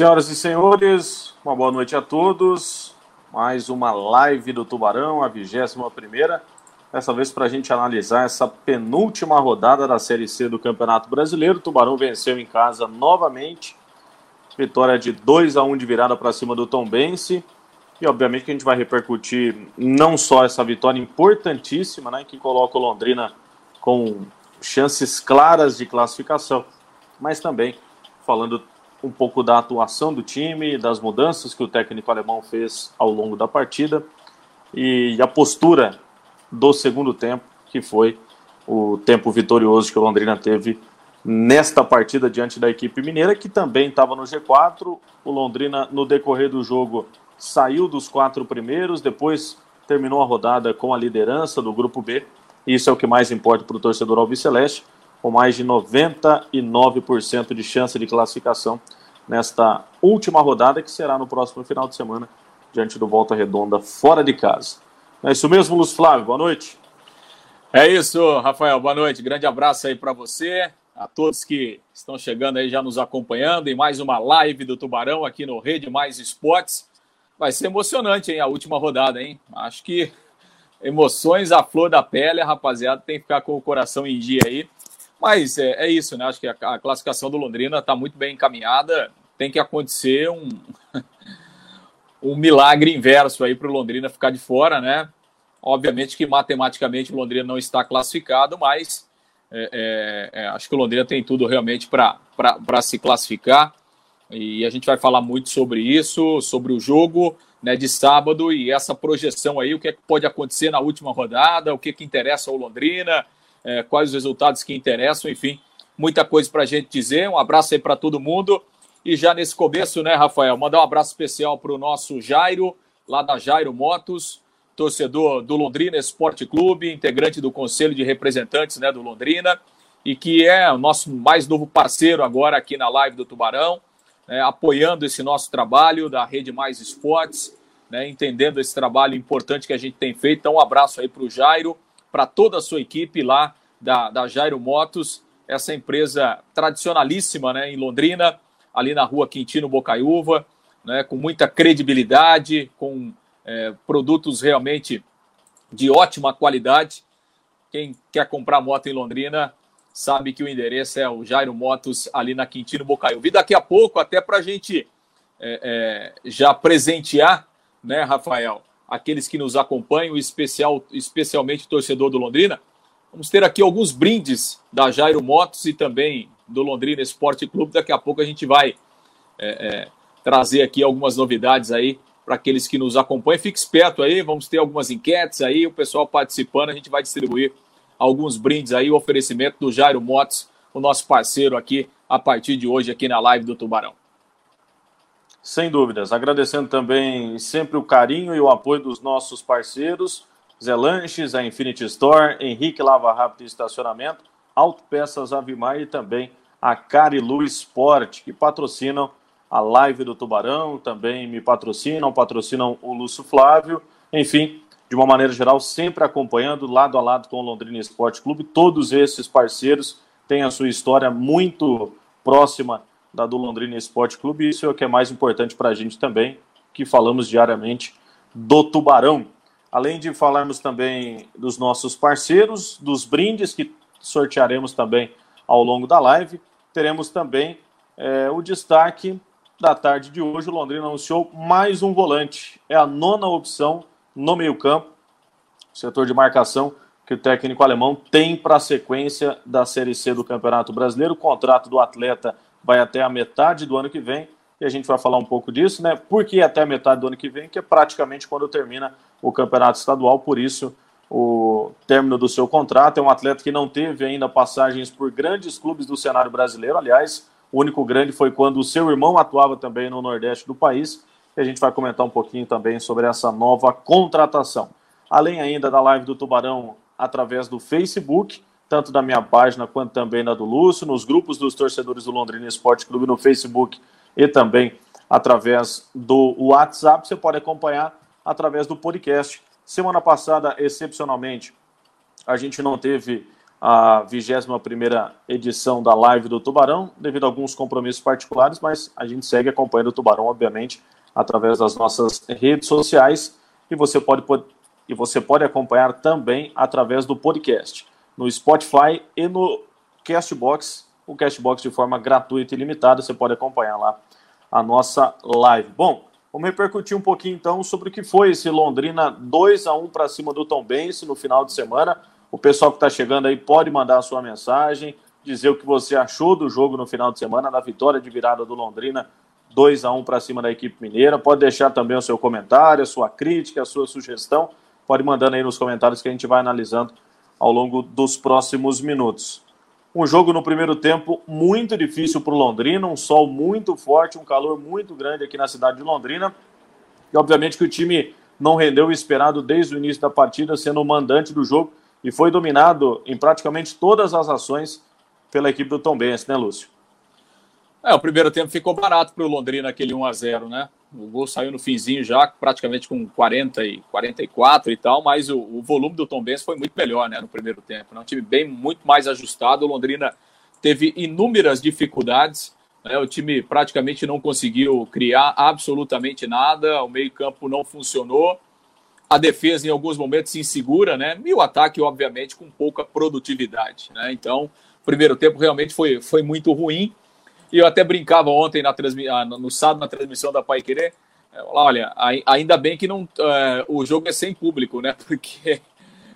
Senhoras e senhores, uma boa noite a todos. Mais uma live do Tubarão, a vigésima primeira. Dessa vez para a gente analisar essa penúltima rodada da Série C do Campeonato Brasileiro. O Tubarão venceu em casa novamente. Vitória de 2 a 1 de virada para cima do Tom Bense. E obviamente que a gente vai repercutir não só essa vitória importantíssima, né, que coloca o Londrina com chances claras de classificação, mas também falando um pouco da atuação do time, das mudanças que o técnico alemão fez ao longo da partida e a postura do segundo tempo, que foi o tempo vitorioso que o Londrina teve nesta partida diante da equipe mineira, que também estava no G4. O Londrina, no decorrer do jogo, saiu dos quatro primeiros, depois terminou a rodada com a liderança do grupo B. Isso é o que mais importa para o torcedor alviceleste, com mais de 99% de chance de classificação nesta última rodada, que será no próximo final de semana, diante do Volta Redonda, fora de casa. É isso mesmo, Luz Flávio, boa noite. É isso, Rafael, boa noite. Grande abraço aí para você, a todos que estão chegando aí já nos acompanhando em mais uma live do Tubarão aqui no Rede Mais Esportes. Vai ser emocionante, hein, a última rodada, hein? Acho que emoções à flor da pele, rapaziada tem que ficar com o coração em dia aí. Mas é, é isso, né? Acho que a, a classificação do Londrina está muito bem encaminhada. Tem que acontecer um, um milagre inverso aí para o Londrina ficar de fora, né? Obviamente que matematicamente o Londrina não está classificado, mas é, é, é acho que o Londrina tem tudo realmente para se classificar. E a gente vai falar muito sobre isso, sobre o jogo né, de sábado e essa projeção aí, o que, é que pode acontecer na última rodada, o que, que interessa ao Londrina, é, quais os resultados que interessam, enfim, muita coisa para a gente dizer. Um abraço aí para todo mundo. E já nesse começo, né, Rafael, mandar um abraço especial para o nosso Jairo, lá da Jairo Motos, torcedor do Londrina Esporte Clube, integrante do Conselho de Representantes né, do Londrina, e que é o nosso mais novo parceiro agora aqui na live do Tubarão é, apoiando esse nosso trabalho da Rede Mais Esportes, né, entendendo esse trabalho importante que a gente tem feito. Então, um abraço aí para o Jairo, para toda a sua equipe lá da, da Jairo Motos, essa empresa tradicionalíssima né, em Londrina, ali na rua Quintino Bocaiúva, né, com muita credibilidade, com é, produtos realmente de ótima qualidade. Quem quer comprar moto em Londrina, sabe que o endereço é o Jairo Motos ali na Quintino Bocaiúva. E daqui a pouco, até para a gente é, é, já presentear, né, Rafael, aqueles que nos acompanham, especial, especialmente o torcedor do Londrina, vamos ter aqui alguns brindes da Jairo Motos e também do Londrina Esporte Clube. Daqui a pouco a gente vai é, é trazer aqui algumas novidades aí para aqueles que nos acompanham. Fique esperto aí, vamos ter algumas enquetes aí, o pessoal participando, a gente vai distribuir alguns brindes aí, o oferecimento do Jairo Motos, o nosso parceiro aqui, a partir de hoje, aqui na live do Tubarão. Sem dúvidas. Agradecendo também sempre o carinho e o apoio dos nossos parceiros, Zé Lanches, a Infinity Store, Henrique Lava Rápido e Estacionamento, Autopeças Avimar e também a Carilu Sport, que patrocinam a live do Tubarão, também me patrocinam, patrocinam o Lúcio Flávio, enfim, de uma maneira geral, sempre acompanhando lado a lado com o Londrina Esporte Clube. Todos esses parceiros têm a sua história muito próxima da do Londrina Esporte Clube. Isso é o que é mais importante para a gente também, que falamos diariamente do Tubarão. Além de falarmos também dos nossos parceiros, dos brindes que sortearemos também ao longo da live, teremos também é, o destaque da tarde de hoje. O Londrina anunciou mais um volante. É a nona opção no meio-campo, setor de marcação que o técnico alemão tem para a sequência da Série C do Campeonato Brasileiro. O contrato do atleta vai até a metade do ano que vem e a gente vai falar um pouco disso, né? Por que até a metade do ano que vem? Que é praticamente quando termina o Campeonato Estadual, por isso o término do seu contrato. É um atleta que não teve ainda passagens por grandes clubes do cenário brasileiro. Aliás, o único grande foi quando o seu irmão atuava também no Nordeste do país e a gente vai comentar um pouquinho também sobre essa nova contratação. Além ainda da live do Tubarão através do Facebook, tanto da minha página quanto também da do Lúcio, nos grupos dos torcedores do Londrina Esporte Clube no Facebook e também através do WhatsApp. Você pode acompanhar através do podcast. Semana passada, excepcionalmente, a gente não teve a 21 edição da live do Tubarão, devido a alguns compromissos particulares, mas a gente segue acompanhando o Tubarão, obviamente, através das nossas redes sociais e você pode, e você pode acompanhar também através do podcast, no Spotify e no Castbox, o Castbox de forma gratuita e limitada, você pode acompanhar lá a nossa live. Bom, vamos repercutir um pouquinho então sobre o que foi esse Londrina 2 a 1 para cima do Tom Bense no final de semana. O pessoal que está chegando aí pode mandar a sua mensagem, dizer o que você achou do jogo no final de semana, da vitória de virada do Londrina 2 a 1 para cima da equipe mineira. Pode deixar também o seu comentário, a sua crítica, a sua sugestão. Pode mandando aí nos comentários que a gente vai analisando ao longo dos próximos minutos. Um jogo no primeiro tempo muito difícil para o Londrina, um sol muito forte, um calor muito grande aqui na cidade de Londrina. E obviamente que o time não rendeu o esperado desde o início da partida, sendo o mandante do jogo e foi dominado em praticamente todas as ações pela equipe do Tom Benz, né, Lúcio? É, o primeiro tempo ficou barato para o Londrina, aquele 1 a 0 né? O gol saiu no finzinho já, praticamente com 40 e 44 e tal, mas o, o volume do Tom Benz foi muito melhor, né, no primeiro tempo. Né? Um time bem, muito mais ajustado. O Londrina teve inúmeras dificuldades, né? O time praticamente não conseguiu criar absolutamente nada, o meio-campo não funcionou a defesa em alguns momentos insegura, né? E o ataque, obviamente, com pouca produtividade, né? Então, o primeiro tempo realmente foi, foi muito ruim. E eu até brincava ontem na transmi... Ah, no sábado na transmissão da Pai Querer. É, olha, ainda bem que não, uh, o jogo é sem público, né? Porque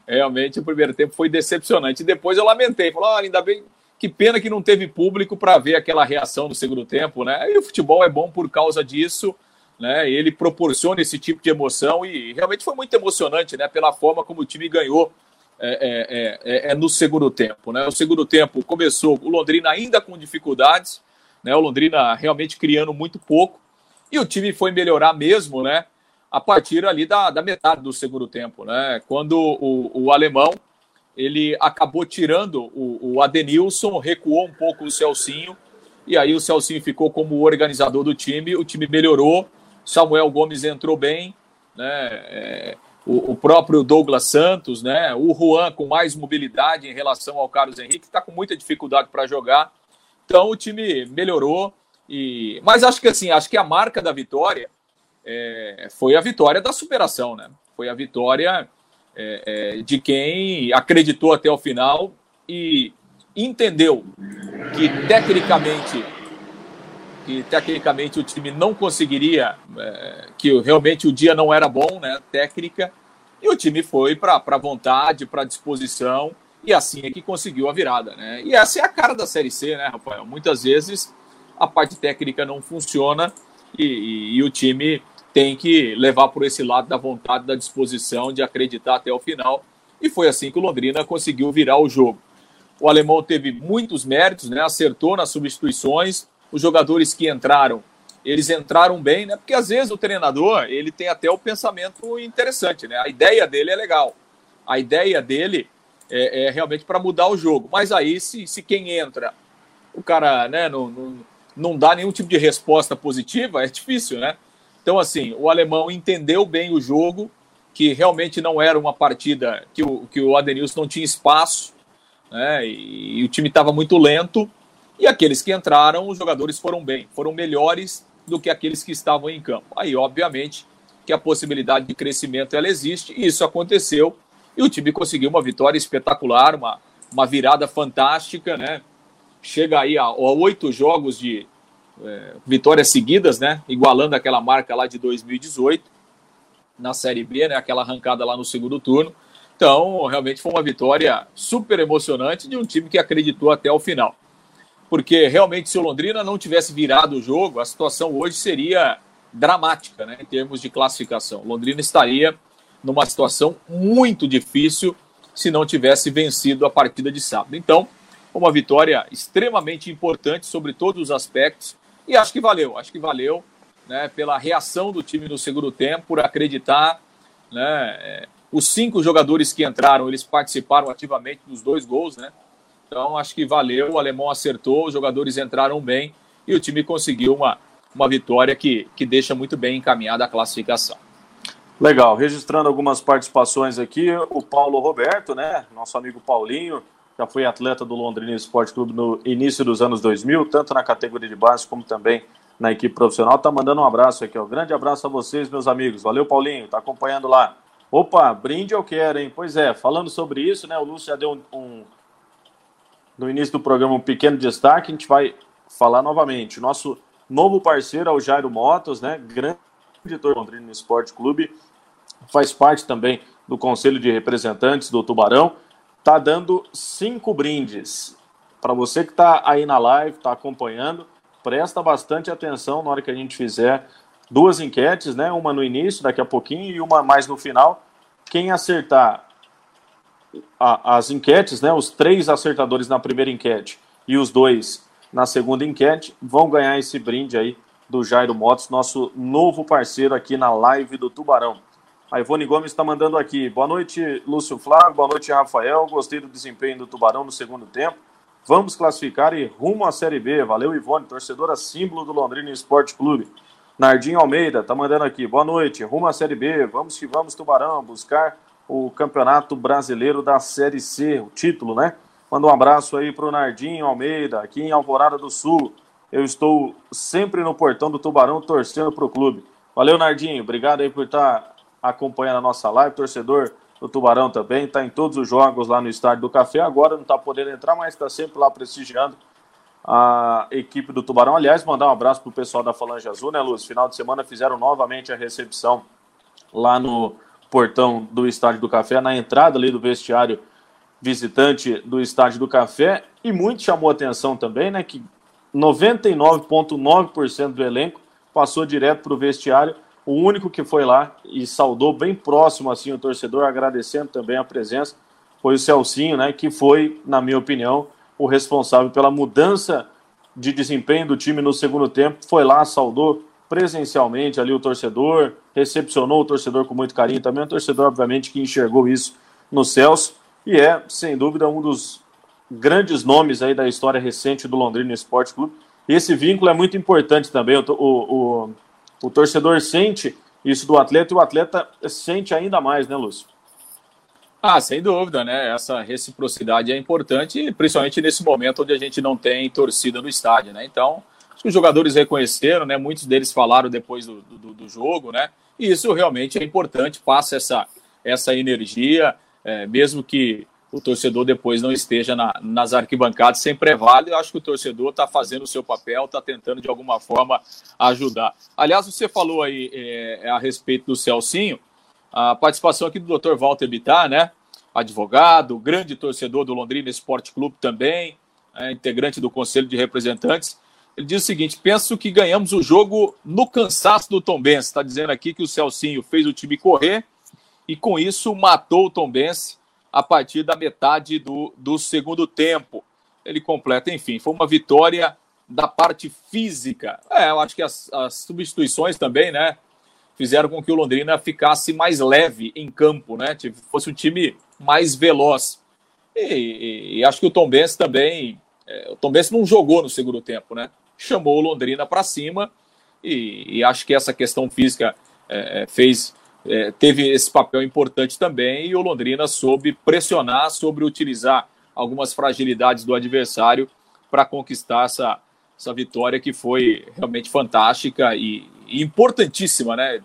realmente o primeiro tempo foi decepcionante. Depois eu lamentei, falei, olha, ainda bem, que pena que não teve público para ver aquela reação no segundo tempo, né? E o futebol é bom por causa disso né? Ele proporciona esse tipo de emoção e realmente foi muito emocionante, né? Pela forma como o time ganhou é, é, é, é no segundo tempo, né? O segundo tempo começou o Londrina ainda com dificuldades, né? O Londrina realmente criando muito pouco e o time foi melhorar mesmo, né? A partir ali da, da metade do segundo tempo, né? Quando o, o alemão ele acabou tirando o, o Adenilson, recuou um pouco o Celcinho, e aí o Celcinho ficou como organizador do time, o time melhorou, Samuel Gomes entrou bem, né? É, o, o, próprio Douglas Santos, né? O Juan com mais mobilidade em relação ao Carlos Henrique, está com muita dificuldade para jogar. Então o time melhorou. E... Mas acho que assim, acho que a marca da vitória é, foi a vitória da superação, né? Foi a vitória é, é, de quem acreditou até o final e entendeu que tecnicamente que tecnicamente o time não conseguiria, é, que realmente o dia não era bom, né, técnica, e o time foi para a vontade, para a disposição, e assim é que conseguiu a virada. Né? E essa é a cara da Série C, né, Rafael? Muitas vezes a parte técnica não funciona e, e, e o time tem que levar por esse lado da vontade, da disposição, de acreditar até o final. E foi assim que o Londrina conseguiu virar o jogo. O alemão teve muitos méritos, né? acertou nas substituições, os jogadores que entraram, eles entraram bem, né? Porque às vezes o treinador, ele tem até o pensamento interessante, né? A ideia dele é legal. A ideia dele é, é realmente para mudar o jogo. Mas aí, se, se quem entra, o cara né, não, não, não dá nenhum tipo de resposta positiva, é difícil, né? Então, assim, o alemão entendeu bem o jogo, que realmente não era uma partida que o, que o Adenilson não tinha espaço, né? E, e o time estava muito lento. E aqueles que entraram, os jogadores foram bem, foram melhores do que aqueles que estavam em campo. Aí, obviamente, que a possibilidade de crescimento ela existe, e isso aconteceu, e o time conseguiu uma vitória espetacular, uma, uma virada fantástica, né? Chega aí a, a oito jogos de é, vitórias seguidas, né? Igualando aquela marca lá de 2018 na Série B, né? Aquela arrancada lá no segundo turno. Então, realmente foi uma vitória super emocionante de um time que acreditou até o final porque realmente se o Londrina não tivesse virado o jogo, a situação hoje seria dramática, né, em termos de classificação. O Londrina estaria numa situação muito difícil se não tivesse vencido a partida de sábado. Então, uma vitória extremamente importante sobre todos os aspectos e acho que valeu, acho que valeu, né, pela reação do time no segundo tempo, por acreditar, né, é, os cinco jogadores que entraram, eles participaram ativamente dos dois gols, né? Então, acho que valeu, o alemão acertou, os jogadores entraram bem e o time conseguiu uma, uma vitória que, que deixa muito bem encaminhada a classificação. Legal, registrando algumas participações aqui, o Paulo Roberto, né, nosso amigo Paulinho, já foi atleta do Londrina Esporte Clube no início dos anos 2000, tanto na categoria de base como também na equipe profissional. Tá mandando um abraço aqui, ó. Grande abraço a vocês, meus amigos. Valeu, Paulinho, tá acompanhando lá. Opa, brinde eu quero, hein? Pois é, falando sobre isso, né? O Lúcio já deu um, um no início do programa um pequeno destaque, a gente vai falar novamente. Nosso novo parceiro é o Jairo Motos, né? Grande editor do Londrina Esporte Clube, faz parte também do Conselho de Representantes do Tubarão tá dando cinco brindes. Para você que está aí na live, está acompanhando, presta bastante atenção na hora que a gente fizer duas enquetes, né? Uma no início, daqui a pouquinho, e uma mais no final. Quem acertar a, as enquetes, né? Os três acertadores na primeira enquete e os dois na segunda enquete vão ganhar esse brinde aí do Jairo Motos, nosso novo parceiro aqui na live do Tubarão. A Ivone Gomes está mandando aqui. Boa noite, Lúcio Flávio. Boa noite, Rafael. Gostei do desempenho do Tubarão no segundo tempo. Vamos classificar e rumo à Série B. Valeu, Ivone, torcedora símbolo do Londrina Esporte Clube. Nardinho Almeida está mandando aqui. Boa noite. Rumo à Série B. Vamos que vamos, Tubarão, buscar o Campeonato Brasileiro da Série C, o título, né? Manda um abraço aí para o Nardinho Almeida, aqui em Alvorada do Sul. Eu estou sempre no portão do Tubarão torcendo para o clube. Valeu, Nardinho. Obrigado aí por estar tá acompanhando a nossa live, torcedor do Tubarão também, está em todos os jogos lá no Estádio do Café, agora não está podendo entrar, mas está sempre lá prestigiando a equipe do Tubarão. Aliás, mandar um abraço para o pessoal da Falange Azul, né, Luz? Final de semana fizeram novamente a recepção lá no portão do Estádio do Café, na entrada ali do vestiário visitante do Estádio do Café, e muito chamou atenção também, né, que 99,9% do elenco passou direto para o vestiário o único que foi lá e saudou bem próximo assim o torcedor, agradecendo também a presença, foi o Celcinho, né, que foi, na minha opinião, o responsável pela mudança de desempenho do time no segundo tempo. Foi lá, saudou presencialmente ali o torcedor, recepcionou o torcedor com muito carinho também. O torcedor, obviamente, que enxergou isso no Celso e é, sem dúvida, um dos grandes nomes aí da história recente do Londrina Esporte Clube. E esse vínculo é muito importante também. O, o, o torcedor sente isso do atleta e o atleta sente ainda mais, né, Lúcio? Ah, sem dúvida, né? Essa reciprocidade é importante, principalmente nesse momento onde a gente não tem torcida no estádio, né? Então, os jogadores reconheceram, né? Muitos deles falaram depois do, do, do jogo, né? E isso realmente é importante, passa essa, essa energia, é, mesmo que o torcedor depois não esteja na, nas arquibancadas, sempre é válido. Eu acho que o torcedor está fazendo o seu papel, está tentando de alguma forma ajudar. Aliás, você falou aí é, a respeito do Celcinho, a participação aqui do Dr. Walter Bittar, né? Advogado, grande torcedor do Londrina Esporte Clube também, é, integrante do Conselho de Representantes. Ele diz o seguinte: penso que ganhamos o jogo no cansaço do Tombense. Está dizendo aqui que o Celcinho fez o time correr e com isso matou o Tombense a partir da metade do, do segundo tempo. Ele completa, enfim, foi uma vitória da parte física. É, eu acho que as, as substituições também, né, fizeram com que o Londrina ficasse mais leve em campo, né, fosse um time mais veloz. E, e, e acho que o Tom Benz também, é, o Tom Benz não jogou no segundo tempo, né, chamou o Londrina para cima e, e, acho que essa questão física é, é fez é, teve esse papel importante também e o Londrina soube pressionar, sobre utilizar algumas fragilidades do adversário para conquistar essa, essa vitória que foi realmente fantástica e, importantíssima, né?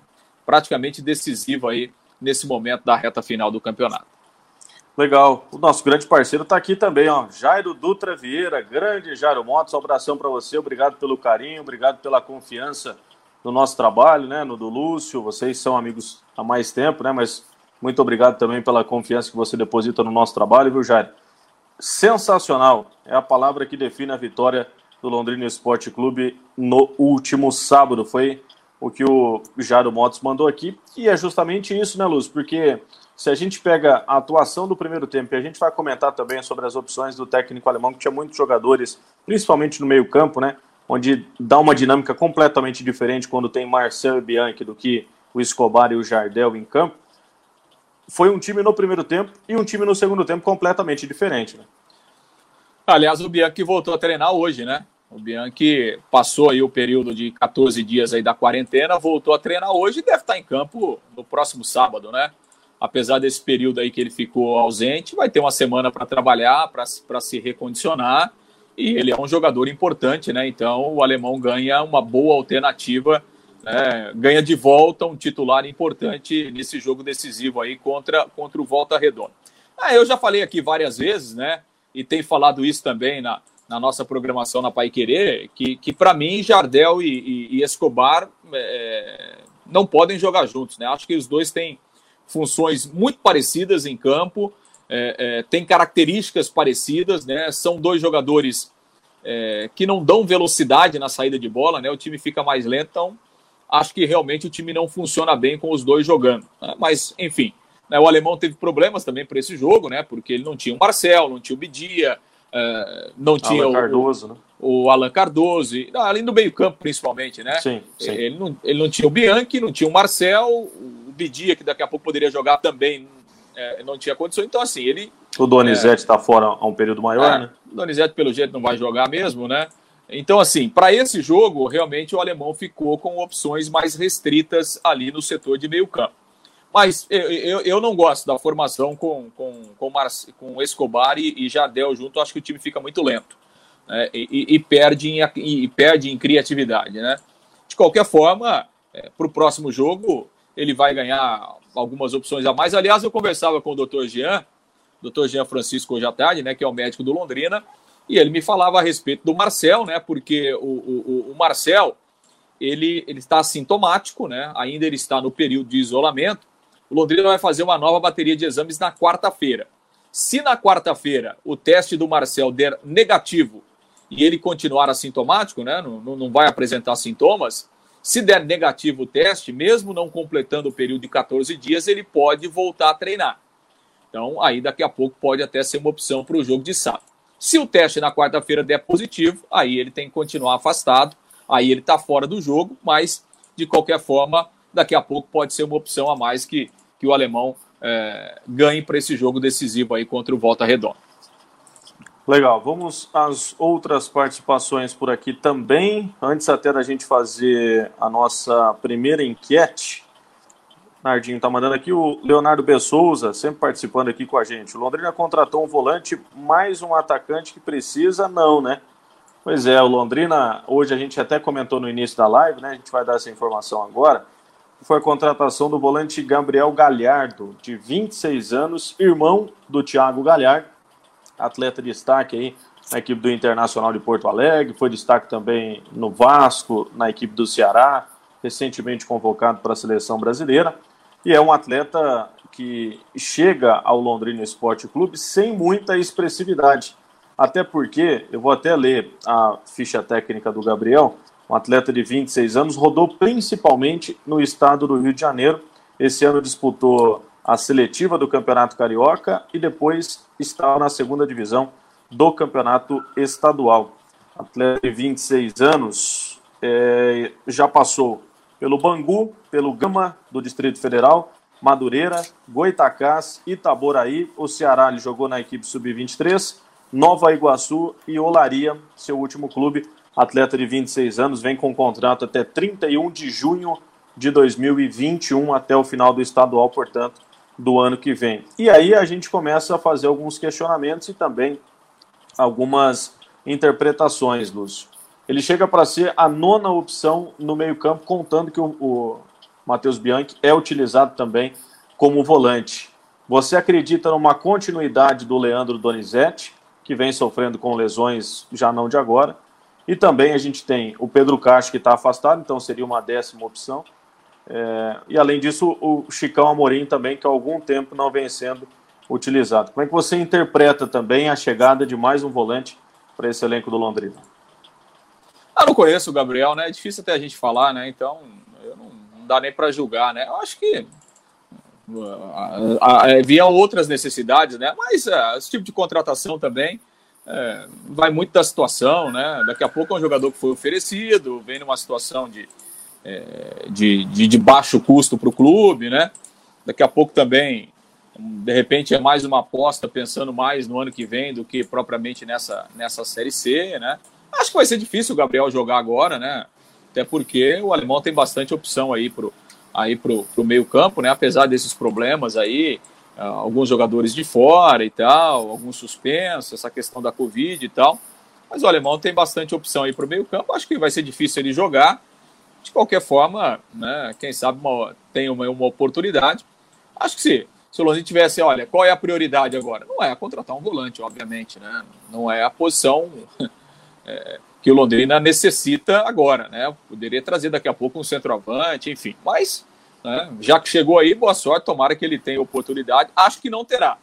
Praticamente decisiva aí nesse momento da reta final do campeonato. Legal. O nosso grande parceiro está aqui também, ó. Jairo Dutra Vieira, grande Jairo Motos. Um abração para você. Obrigado pelo carinho, obrigado pela confiança no nosso trabalho, né, no do Lúcio. Vocês são amigos há mais tempo, né, mas muito obrigado também pela confiança que você deposita no nosso trabalho, viu, Jair? Sensacional é a palavra que define a vitória do Londrina Esporte Clube no último sábado. Foi o que o Jairo Motos mandou aqui. E é justamente isso, né, Lúcio? Porque se a gente pega a atuação do primeiro tempo, e a gente vai comentar também sobre as opções do técnico alemão, que tinha muitos jogadores, principalmente no meio-campo, né? Onde dá uma dinâmica completamente diferente quando tem Marcel e Bianchi do que o Escobar e o Jardel em campo. Foi um time no primeiro tempo e um time no segundo tempo completamente diferente. Né? Aliás, o Bianchi voltou a treinar hoje, né? O Bianchi passou aí o período de 14 dias aí da quarentena, voltou a treinar hoje e deve estar em campo no próximo sábado, né? apesar desse período aí que ele ficou ausente, vai ter uma semana para trabalhar, para se recondicionar. E ele é um jogador importante, né? Então o alemão ganha uma boa alternativa, né? ganha de volta um titular importante nesse jogo decisivo aí contra, contra o Volta Redonda. Ah, eu já falei aqui várias vezes, né? E tem falado isso também na, na nossa programação na Pai Querer, que, que para mim Jardel e, e, e Escobar é, não podem jogar juntos, né? Acho que os dois têm funções muito parecidas em campo, é, é, têm características parecidas, né? São dois jogadores é, que não dão velocidade na saída de bola, né? O time fica mais lento, então acho que realmente o time não funciona bem com os dois jogando. Né? Mas, enfim, né? o alemão teve problemas também para esse jogo, né? Porque ele não tinha o Marcel, não tinha o Bidia, é, não tinha Alan o, Cardoso, né? o Alan Cardoso, e, não, além do meio-campo, principalmente, né? Sim, sim. Ele, não, ele não tinha o Bianchi, não tinha o Marcel, o Bidia, que daqui a pouco poderia jogar também, é, não tinha condições. Então, assim, ele. O Donizete está é, fora há um período maior, é, né? O Donizete, pelo jeito, não vai jogar mesmo, né? Então, assim, para esse jogo, realmente o alemão ficou com opções mais restritas ali no setor de meio-campo. Mas eu, eu, eu, não gosto da formação com, com, com, Marci, com Escobar e, e Jardel junto. Acho que o time fica muito lento né? e, e, perde em, e perde em criatividade. Né? De qualquer forma, é, para o próximo jogo, ele vai ganhar algumas opções a mais. Aliás, eu conversava com o Dr. Jean, Dr. Jean Francisco hoje à tarde, né, que é o médico do Londrina, e ele me falava a respeito do Marcel, né, porque o, o, o Marcel ele, ele está assintomático, né, ainda ele está no período de isolamento. O Londrina vai fazer uma nova bateria de exames na quarta-feira. Se na quarta-feira o teste do Marcel der negativo e ele continuar assintomático, né, não, não vai apresentar sintomas, se der negativo o teste, mesmo não completando o período de 14 dias, ele pode voltar a treinar. Então, aí daqui a pouco pode até ser uma opção para o jogo de sábado. Se o teste na quarta-feira der positivo, aí ele tem que continuar afastado, aí ele está fora do jogo, mas de qualquer forma, daqui a pouco pode ser uma opção a mais que, que o alemão é, ganhe para esse jogo decisivo aí contra o Volta Redonda. Legal, vamos às outras participações por aqui também. Antes até da gente fazer a nossa primeira enquete, Nardinho está mandando aqui o Leonardo Bessouza, sempre participando aqui com a gente. O Londrina contratou um volante, mais um atacante que precisa, não, né? Pois é, o Londrina, hoje a gente até comentou no início da live, né? A gente vai dar essa informação agora. Foi a contratação do volante Gabriel Galhardo, de 26 anos, irmão do Thiago Galhardo atleta de destaque aí na equipe do Internacional de Porto Alegre, foi destaque também no Vasco, na equipe do Ceará, recentemente convocado para a seleção brasileira, e é um atleta que chega ao Londrina Esporte Clube sem muita expressividade. Até porque, eu vou até ler a ficha técnica do Gabriel, um atleta de 26 anos, rodou principalmente no estado do Rio de Janeiro. Esse ano disputou a seletiva do Campeonato Carioca e depois estava na segunda divisão do Campeonato Estadual. Atleta de 26 anos, é, já passou pelo Bangu, pelo Gama do Distrito Federal, Madureira, Goitacás, Itaboraí, o Ceará ele jogou na equipe sub-23, Nova Iguaçu e Olaria, seu último clube. Atleta de 26 anos, vem com contrato até 31 de junho de 2021, até o final do estadual, portanto, do ano que vem. E aí a gente começa a fazer alguns questionamentos e também algumas interpretações, Lúcio. Ele chega para ser a nona opção no meio-campo, contando que o, o Matheus Bianchi é utilizado também como volante. Você acredita numa continuidade do Leandro Donizete, que vem sofrendo com lesões já não de agora? E também a gente tem o Pedro Castro, que está afastado, então seria uma décima opção. É, e além disso, o Chicão Amorim também, que há algum tempo não vem sendo utilizado. Como é que você interpreta também a chegada de mais um volante para esse elenco do Londrina? Ah, não conheço o Gabriel, né? É difícil até a gente falar, né? Então, eu não, não dá nem para julgar, né? Eu acho que havia outras necessidades, né? Mas esse tipo de contratação também é, vai muito da situação, né? Daqui a pouco é um jogador que foi oferecido, vem numa situação de, é, de, de, de, baixo custo para o clube, né? Daqui a pouco também, de repente, é mais uma aposta pensando mais no ano que vem do que propriamente nessa, nessa Série C, né? Acho que vai ser difícil o Gabriel jogar agora, né? Até porque o alemão tem bastante opção aí pro, aí para o meio campo, né? Apesar desses problemas aí, uh, alguns jogadores de fora e tal, alguns suspensos, essa questão da Covid e tal. Mas o alemão tem bastante opção aí para o meio campo. Acho que vai ser difícil ele jogar. De qualquer forma, né, quem sabe uma, tem uma, uma oportunidade. Acho que se, se o Londrina tivesse, olha, qual é a prioridade agora? Não é contratar um volante, obviamente, né? Não é a posição é, que o Londrina necessita agora, né? Poderia trazer daqui a pouco um centroavante, enfim. Mas, né, já que chegou aí, boa sorte, tomara que ele tenha oportunidade. Acho que não terá.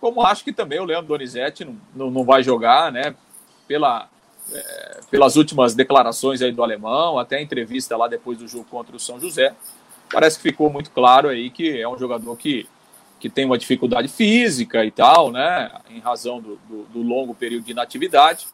Como acho que também o Leandro Donizete não, não, não vai jogar, né? Pela, é, pelas últimas declarações aí do alemão, até a entrevista lá depois do jogo contra o São José, parece que ficou muito claro aí que é um jogador que, que tem uma dificuldade física e tal, né? Em razão do, do, do longo período de inatividade.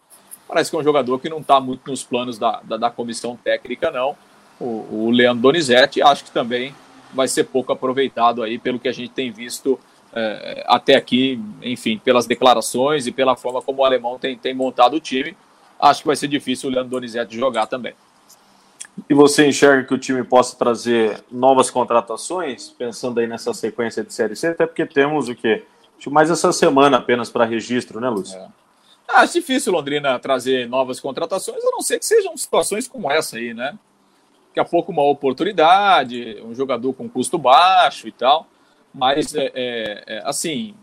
Parece que é um jogador que não está muito nos planos da, da, da, comissão técnica, não. O, o Leandro Donizete, acho que também vai ser pouco aproveitado aí pelo que a gente tem visto é, até aqui, enfim, pelas declarações e pela forma como o alemão tem, tem montado o time acho que vai ser difícil o Leandro Donizete jogar também. E você enxerga que o time possa trazer novas contratações, pensando aí nessa sequência de Série C, até porque temos o quê? Mais essa semana apenas para registro, né, Lúcio? É. Ah, acho difícil Londrina trazer novas contratações, a não ser que sejam situações como essa aí, né? Daqui a pouco uma oportunidade, um jogador com custo baixo e tal. Mas, é, é, é assim,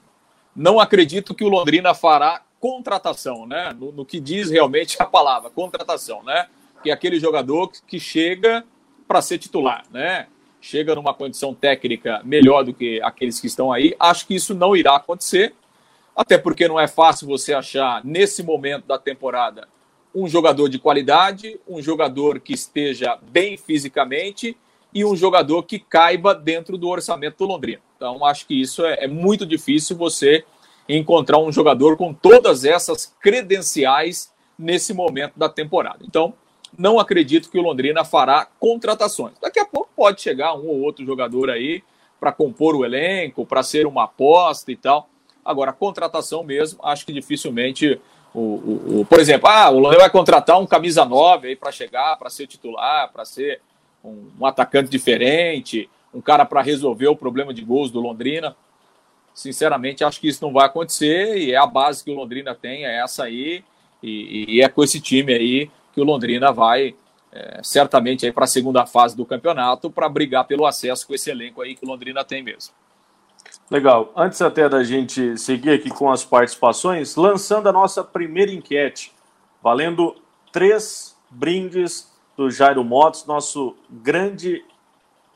não acredito que o Londrina fará contratação, né? No, no, que diz realmente a palavra, contratação, né? Que é aquele jogador que chega para ser titular, né? Chega numa condição técnica melhor do que aqueles que estão aí. Acho que isso não irá acontecer, até porque não é fácil você achar, nesse momento da temporada, um jogador de qualidade, um jogador que esteja bem fisicamente e um jogador que caiba dentro do orçamento do Londrina. Então, acho que isso é, é muito difícil você encontrar um jogador com todas essas credenciais nesse momento da temporada. Então, não acredito que o Londrina fará contratações. Daqui a pouco pode chegar um ou outro jogador aí para compor o elenco, para ser uma aposta e tal. Agora, contratação mesmo, acho que dificilmente o, o, o, por exemplo, ah, o Londrina vai contratar um camisa 9 aí para chegar, para ser titular, para ser um, um, atacante diferente, um cara para resolver o problema de gols do Londrina. Sinceramente, acho que isso não vai acontecer e é a base que o Londrina tem, é essa aí, e, e é com esse time aí que o Londrina vai é, certamente aí para a segunda fase do campeonato para brigar pelo acesso com esse elenco aí que o Londrina tem mesmo. Legal. Antes até da gente seguir aqui com as participações, lançando a nossa primeira enquete, valendo três brindes do Jairo Motos, nosso grande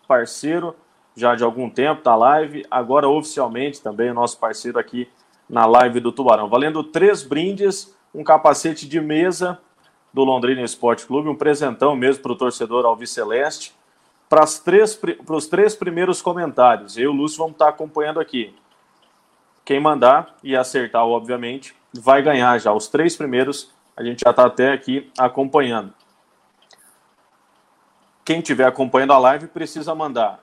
parceiro já de algum tempo da live, agora oficialmente também o nosso parceiro aqui na live do Tubarão. Valendo três brindes, um capacete de mesa do Londrina Esporte Clube, um presentão mesmo para o torcedor Alviceleste. Para os três primeiros comentários, eu e o Lúcio vamos estar acompanhando aqui. Quem mandar e acertar, obviamente, vai ganhar já. Os três primeiros a gente já está até aqui acompanhando. Quem estiver acompanhando a live precisa mandar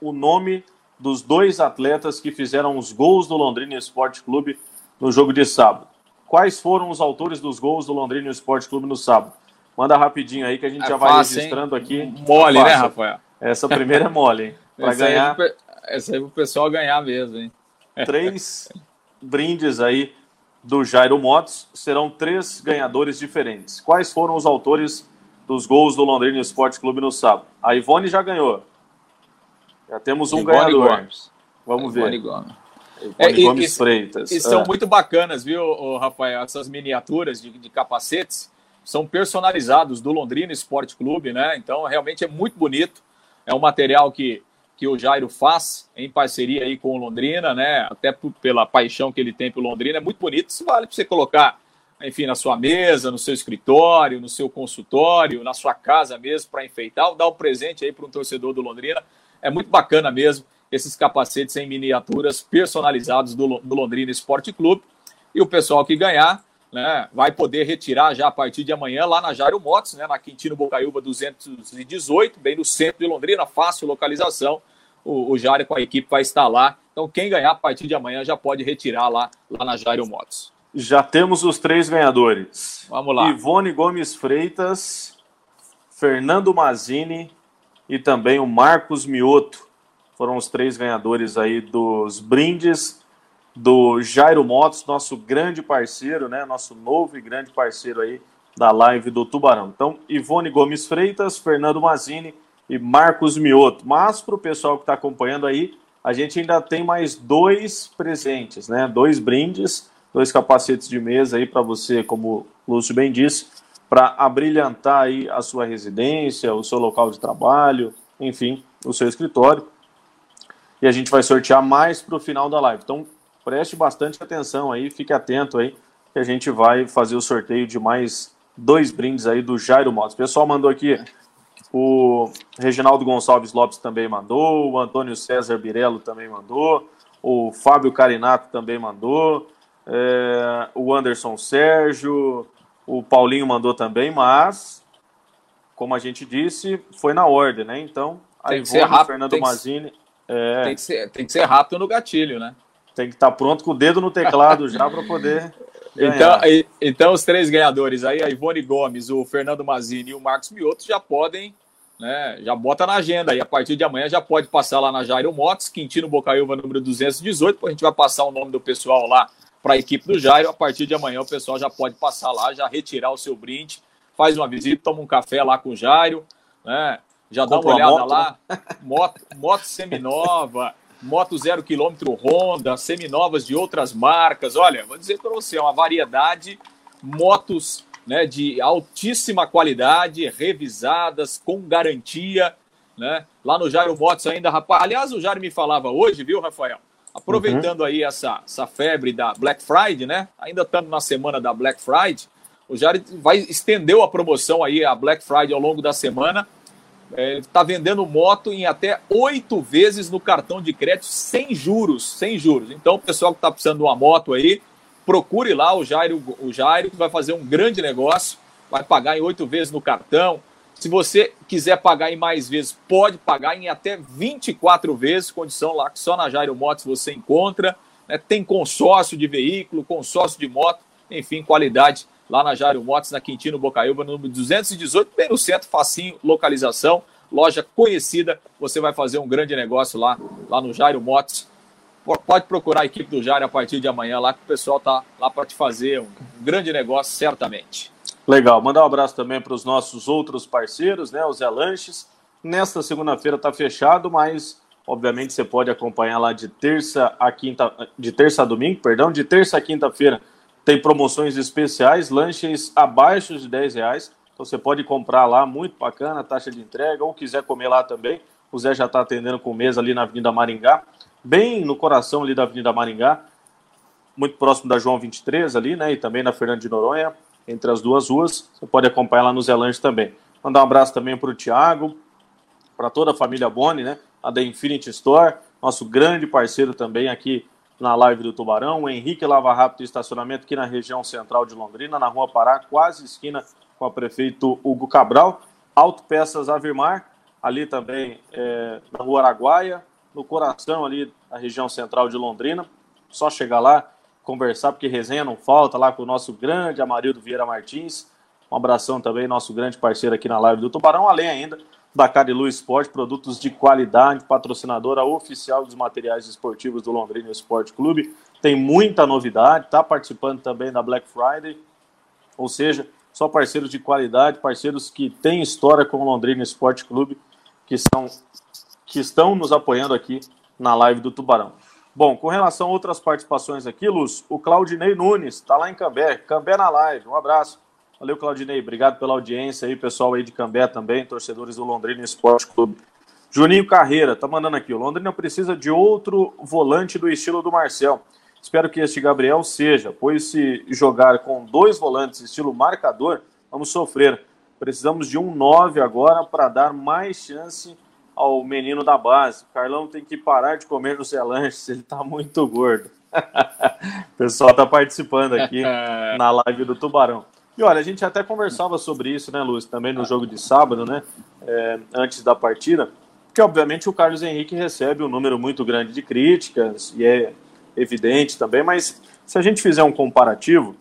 o nome dos dois atletas que fizeram os gols do Londrina Esporte Clube no jogo de sábado. Quais foram os autores dos gols do Londrina Esporte Clube no sábado? Manda rapidinho aí que a gente é já vai fácil, registrando hein? aqui. Mole, né, Rafael? Essa primeira é mole, hein? Para ganhar. Aí é essa aí é pro pessoal ganhar mesmo, hein? Três brindes aí do Jairo Motos. Serão três ganhadores diferentes. Quais foram os autores dos gols do Londrina Esporte Clube no sábado? A Ivone já ganhou. Já temos um Ivone ganhador. Gomes. Vamos ver. Ivone Gomes. É, Gomes e, Freitas. E são é. muito bacanas, viu, Rafael? Essas miniaturas de, de, capacetes são personalizados do Londrina Esporte Clube, né? Então, realmente é muito bonito. É um material que, que o Jairo faz em parceria aí com o Londrina, né? Até pela paixão que ele tem pelo Londrina. É muito bonito. Isso vale para você colocar, enfim, na sua mesa, no seu escritório, no seu consultório, na sua casa mesmo, para enfeitar. Dar um presente aí para um torcedor do Londrina é muito bacana mesmo esses capacetes em miniaturas personalizados do, do Londrina Esporte Clube. E o pessoal que ganhar né, vai poder retirar já a partir de amanhã lá na Jairo Motos, né, na Quintino Bocaiúva 218, bem no centro de Londrina, fácil localização. O, o Jairo com a equipe vai estar lá. Então, quem ganhar a partir de amanhã já pode retirar lá, lá na Jairo Motos. Já temos os três ganhadores. Vamos lá. Ivone Gomes Freitas, Fernando Mazini e também o Marcos Mioto. Foram os três ganhadores aí dos brindes do Jairo Motos, nosso grande parceiro, né? Nosso novo e grande parceiro aí da live do Tubarão. Então, Ivone Gomes Freitas, Fernando Mazini e Marcos Mioto. Mas para o pessoal que está acompanhando aí, a gente ainda tem mais dois presentes, né? Dois brindes, dois capacetes de mesa aí para você, como o Lúcio bem disse, para abrilhantar aí a sua residência, o seu local de trabalho, enfim, o seu escritório. E a gente vai sortear mais para o final da live. Então, preste bastante atenção aí, fique atento aí, que a gente vai fazer o sorteio de mais dois brindes aí do Jairo Motos. O pessoal mandou aqui, o Reginaldo Gonçalves Lopes também mandou, o Antônio César Birello também mandou, o Fábio Carinato também mandou, é, o Anderson Sérgio, o Paulinho mandou também, mas, como a gente disse, foi na ordem, né? Então, a tem Ivone, rápido, Fernando tem Mazini. É, tem, que ser, tem que ser rápido no gatilho, né? Tem que estar tá pronto com o dedo no teclado já para poder. Então, então, os três ganhadores aí, a Ivone Gomes, o Fernando Mazini e o Marcos Mioto, já podem, né? Já bota na agenda aí. A partir de amanhã já pode passar lá na Jairo Motos, Quintino Bocaiúva, número 218. A gente vai passar o nome do pessoal lá para a equipe do Jairo. A partir de amanhã o pessoal já pode passar lá, já retirar o seu brinde, faz uma visita, toma um café lá com o Jairo, né? Já dá uma olhada moto, lá. Né? Moto, moto seminova, moto zero quilômetro Honda, seminovas de outras marcas. Olha, vou dizer para você, é uma variedade, motos né, de altíssima qualidade, revisadas, com garantia, né? Lá no Jairo Motos ainda, rapaz. Aliás, o Jairo me falava hoje, viu, Rafael? Aproveitando uhum. aí essa, essa febre da Black Friday, né? Ainda estamos na semana da Black Friday. O Jair vai estendeu a promoção aí, a Black Friday, ao longo da semana. É, ele está vendendo moto em até oito vezes no cartão de crédito, sem juros, sem juros. Então, o pessoal que está precisando de uma moto aí, procure lá o Jairo, o Jairo, que vai fazer um grande negócio, vai pagar em oito vezes no cartão, se você quiser pagar em mais vezes, pode pagar em até 24 vezes, condição lá que só na Jairo Motos você encontra. Né? Tem consórcio de veículo, consórcio de moto, enfim, qualidade lá na Jairo Motos, na Quintino Bocaiúva, número 218, bem no centro, facinho, localização, loja conhecida. Você vai fazer um grande negócio lá, lá no Jairo Motos. Pode procurar a equipe do Jairo a partir de amanhã lá, que o pessoal tá lá para te fazer um grande negócio, certamente. Legal, mandar um abraço também para os nossos outros parceiros, né? O Zé Lanches. Nesta segunda-feira está fechado, mas obviamente você pode acompanhar lá de terça a quinta, de terça a domingo, perdão, de terça a quinta-feira tem promoções especiais, lanches abaixo de 10 reais. Então você pode comprar lá, muito bacana, taxa de entrega, ou quiser comer lá também. O Zé já está atendendo com mesa ali na Avenida Maringá, bem no coração ali da Avenida Maringá, muito próximo da João 23 ali, né? E também na Fernando de Noronha entre as duas ruas. Você pode acompanhar lá no Zelange também. Mandar um abraço também para o Thiago, para toda a família Boni, né? A da Infinity Store, nosso grande parceiro também aqui na live do Tubarão. O Henrique Lava Rápido Estacionamento aqui na região central de Londrina, na Rua Pará, quase esquina com o prefeito Hugo Cabral. Autopeças Avimar, ali também é, na Rua Araguaia, no coração ali da região central de Londrina. Só chegar lá, conversar, porque resenha não falta lá com o nosso grande Amarildo Vieira Martins. Um abração também, nosso grande parceiro aqui na live do Tubarão, além ainda da Carilu Esporte, produtos de qualidade, patrocinadora oficial dos materiais esportivos do Londrina Esporte Clube. Tem muita novidade, está participando também da Black Friday, ou seja, só parceiros de qualidade, parceiros que têm história com o Londrina Esporte Clube, que, são, que estão nos apoiando aqui na live do Tubarão. Bom, com relação a outras participações aqui, Luz, o Claudinei Nunes está lá em Cambé. Cambé na live. Um abraço. Valeu, Claudinei. Obrigado pela audiência aí, pessoal aí de Cambé também, torcedores do Londrina Esporte Clube. Juninho Carreira tá mandando aqui. O Londrina precisa de outro volante do estilo do Marcel. Espero que este Gabriel seja, pois se jogar com dois volantes estilo marcador, vamos sofrer. Precisamos de um 9 agora para dar mais chance ao menino da base. O Carlão tem que parar de comer no Celanches, ele tá muito gordo. o pessoal tá participando aqui na live do Tubarão. E olha, a gente até conversava sobre isso, né, Lúcio, também no jogo de sábado, né, é, antes da partida, porque obviamente o Carlos Henrique recebe um número muito grande de críticas, e é evidente também, mas se a gente fizer um comparativo,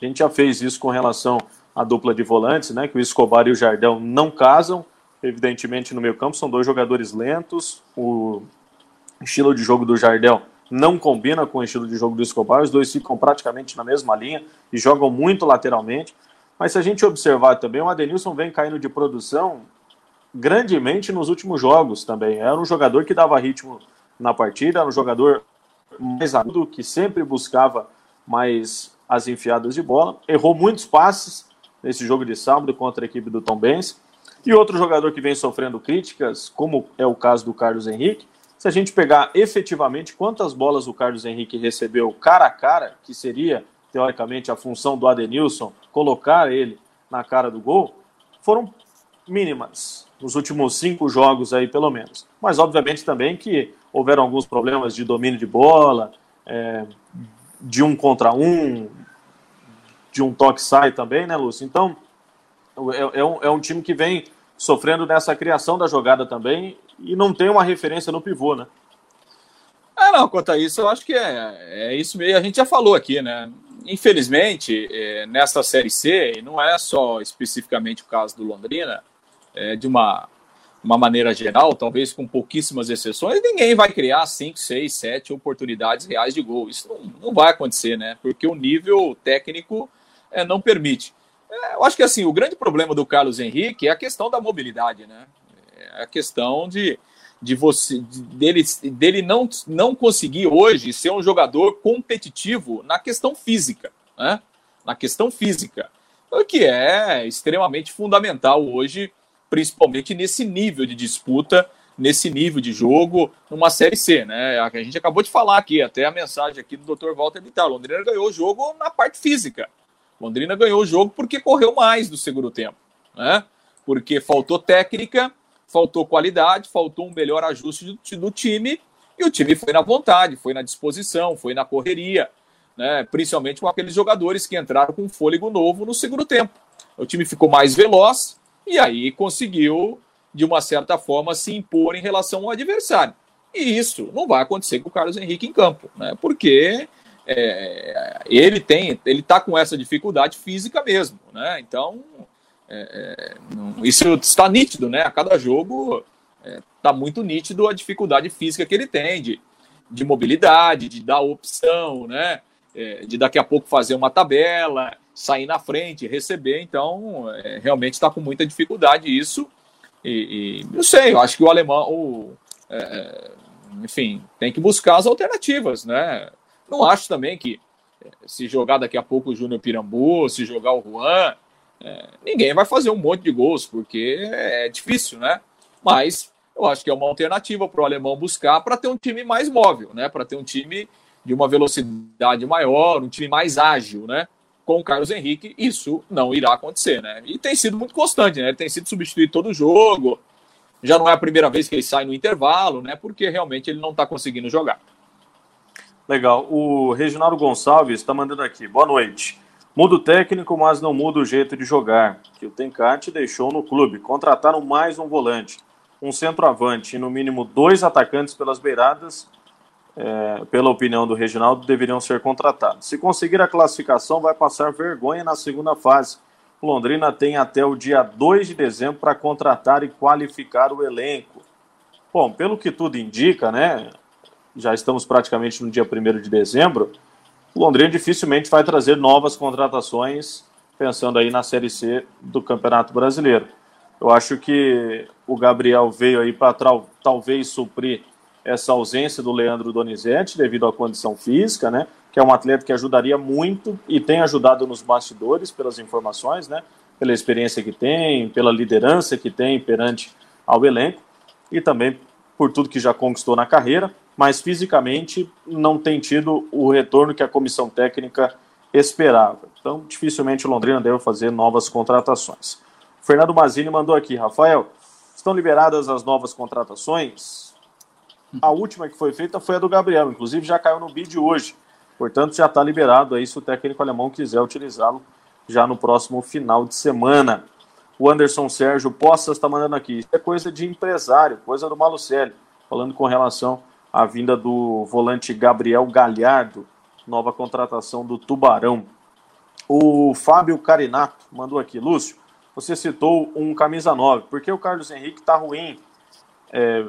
a gente já fez isso com relação à dupla de volantes, né, que o Escobar e o Jardel não casam, evidentemente, no meio campo. São dois jogadores lentos. O estilo de jogo do Jardel não combina com o estilo de jogo do Escobar. Os dois ficam praticamente na mesma linha e jogam muito lateralmente. Mas se a gente observar também, o Adenilson vem caindo de produção grandemente nos últimos jogos também. Era um jogador que dava ritmo na partida, era um jogador mais agudo, que sempre buscava mais as enfiadas de bola. Errou muitos passes nesse jogo de sábado contra a equipe do Tom Benz. E outro jogador que vem sofrendo críticas, como é o caso do Carlos Henrique, se a gente pegar efetivamente quantas bolas o Carlos Henrique recebeu cara a cara, que seria teoricamente a função do Adenilson, colocar ele na cara do gol, foram mínimas nos últimos cinco jogos aí, pelo menos. Mas obviamente também que houveram alguns problemas de domínio de bola, é, de um contra um, de um toque sai também, né, Lúcio? Então, é, é, um, é um time que vem sofrendo nessa criação da jogada também e não tem uma referência no pivô, né? É, não, quanto a isso, eu acho que é, é isso mesmo. A gente já falou aqui, né? Infelizmente, é, Série C, e não é só especificamente o caso do Londrina, é, de uma, uma maneira geral, talvez com pouquíssimas exceções, ninguém vai criar 5, 6, 7 oportunidades reais de gol. Isso não, não vai acontecer, né? Porque o nível técnico é, não permite. É, eu acho que assim, o grande problema do Carlos Henrique é a questão da mobilidade, né? É a questão de, de você de, dele, dele não, não conseguir hoje ser um jogador competitivo na questão física, né? Na questão física. O que é extremamente fundamental hoje principalmente nesse nível de disputa, nesse nível de jogo, numa Série C, né? A gente acabou de falar aqui, até a mensagem aqui do Dr. Walter Vital. Londrina ganhou o jogo na parte física. Londrina ganhou o jogo porque correu mais no segundo tempo, né? Porque faltou técnica, faltou qualidade, faltou um melhor ajuste do, do time e o time foi na vontade, foi na disposição, foi na correria, né? Principalmente com aqueles jogadores que entraram com fôlego novo no segundo tempo. O time ficou mais veloz, e aí conseguiu, de uma certa forma, se impor em relação ao adversário. E isso não vai acontecer com o Carlos Henrique em campo, né? Porque é, ele tem, ele está com essa dificuldade física mesmo, né? Então é, é não, isso está nítido, né? A cada jogo está é, muito nítido a dificuldade física que ele tem de, de mobilidade, de dar opção, né? É, de daqui a pouco fazer uma tabela, sair na frente, receber. Então, é, realmente está com muita dificuldade isso. E, e, não sei, eu acho que o alemão, o, é, é, enfim, tem que buscar as alternativas, né? Não acho também que é, se jogar daqui a pouco o Júnior Pirambu, se jogar o Juan, é, ninguém vai fazer um monte de gols, porque é difícil, né? Mas eu acho que é uma alternativa para o alemão buscar para ter um time mais móvel, né? Para ter um time de uma velocidade maior, um time mais ágil, né? Com o Carlos Henrique, isso não irá acontecer, né? E tem sido muito constante, né? Ele tem sido substituído todo jogo. Já não é a primeira vez que ele sai no intervalo, né? Porque realmente ele não está conseguindo jogar. Legal. O Reginaldo Gonçalves está mandando aqui. Boa noite. Muda o técnico, mas não muda o jeito de jogar, que o Tencate deixou no clube. Contrataram mais um volante, um centroavante e no mínimo dois atacantes pelas beiradas é, pela opinião do Reginaldo, deveriam ser contratados. Se conseguir a classificação, vai passar vergonha na segunda fase. Londrina tem até o dia 2 de dezembro para contratar e qualificar o elenco. Bom, pelo que tudo indica, né? Já estamos praticamente no dia 1 de dezembro. Londrina dificilmente vai trazer novas contratações, pensando aí na Série C do Campeonato Brasileiro. Eu acho que o Gabriel veio aí para talvez suprir essa ausência do Leandro Donizete devido à condição física, né? Que é um atleta que ajudaria muito e tem ajudado nos bastidores pelas informações, né? Pela experiência que tem, pela liderança que tem perante ao elenco e também por tudo que já conquistou na carreira, mas fisicamente não tem tido o retorno que a comissão técnica esperava. Então, dificilmente o Londrina deve fazer novas contratações. O Fernando Mazini mandou aqui, Rafael, estão liberadas as novas contratações? A última que foi feita foi a do Gabriel, inclusive já caiu no bid hoje. Portanto, já está liberado aí se o técnico alemão quiser utilizá-lo já no próximo final de semana. O Anderson Sérgio Poças está mandando aqui. Isso é coisa de empresário, coisa do Malucelli. Falando com relação à vinda do volante Gabriel Galhardo, nova contratação do Tubarão. O Fábio Carinato mandou aqui. Lúcio, você citou um camisa 9. Por que o Carlos Henrique está ruim? É,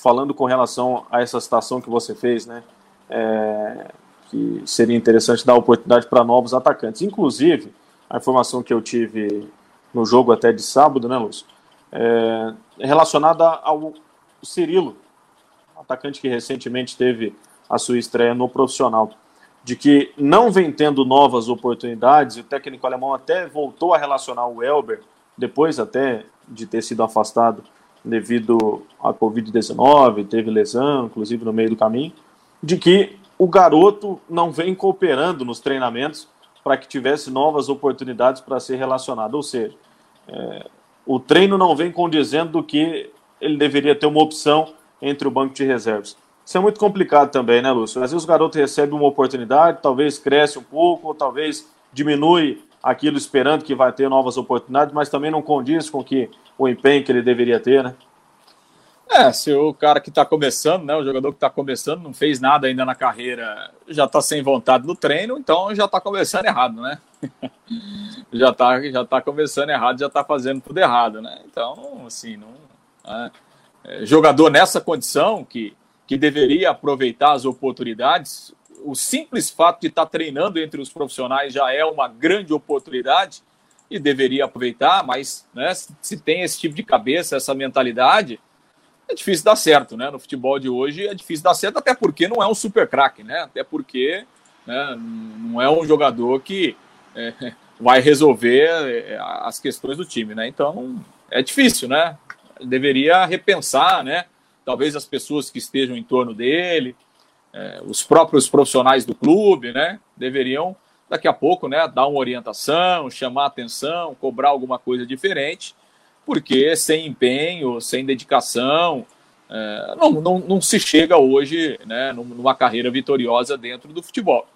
falando com relação a essa citação que você fez, né? É, que seria interessante dar oportunidade para novos atacantes. Inclusive, a informação que eu tive no jogo até de sábado, né, Lúcio? É, relacionada ao Cirilo, atacante que recentemente teve a sua estreia no profissional, de que não vem tendo novas oportunidades, o técnico alemão até voltou a relacionar o Elber, depois até de ter sido afastado devido à Covid-19, teve lesão, inclusive no meio do caminho, de que o garoto não vem cooperando nos treinamentos para que tivesse novas oportunidades para ser relacionado. Ou seja, é, o treino não vem condizendo do que ele deveria ter uma opção entre o banco de reservas. Isso é muito complicado também, né, Lúcio? Às vezes o garoto recebe uma oportunidade, talvez cresce um pouco, ou talvez diminui aquilo esperando que vai ter novas oportunidades, mas também não condiz com que o empenho que ele deveria ter, né? É, se o cara que está começando, né, o jogador que está começando, não fez nada ainda na carreira, já está sem vontade no treino, então já está começando errado, né? já está já tá começando errado, já está fazendo tudo errado, né? Então, assim, não, é, jogador nessa condição que, que deveria aproveitar as oportunidades, o simples fato de estar tá treinando entre os profissionais já é uma grande oportunidade e deveria aproveitar, mas né, se tem esse tipo de cabeça, essa mentalidade é difícil dar certo, né? No futebol de hoje é difícil dar certo, até porque não é um super craque, né? Até porque né, não é um jogador que é, vai resolver é, as questões do time, né? Então é difícil, né? Deveria repensar, né? Talvez as pessoas que estejam em torno dele, é, os próprios profissionais do clube, né? Deveriam daqui a pouco, né? Dar uma orientação, chamar atenção, cobrar alguma coisa diferente porque sem empenho, sem dedicação, é, não, não, não, se chega hoje né, numa carreira vitoriosa dentro do futebol.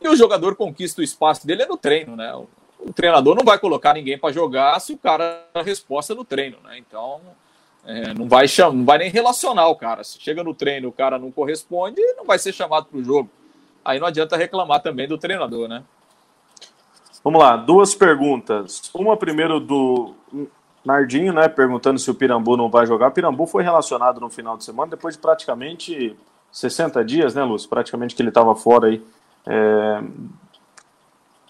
E o jogador conquista o espaço dele é no treino, né? O, treinador não vai colocar ninguém para jogar se o cara a resposta no treino, né? Então é, não vai chamar, não vai nem relacionar o cara. Se chega no treino o cara não corresponde, não vai ser chamado para o jogo. Aí não adianta reclamar também do treinador, né? Vamos lá, duas perguntas. Uma primeiro do Nardinho, né, perguntando se o Pirambu não vai jogar. O Pirambu foi relacionado no final de semana, depois de praticamente 60 dias, né, Lúcio? Praticamente que ele estava fora aí é,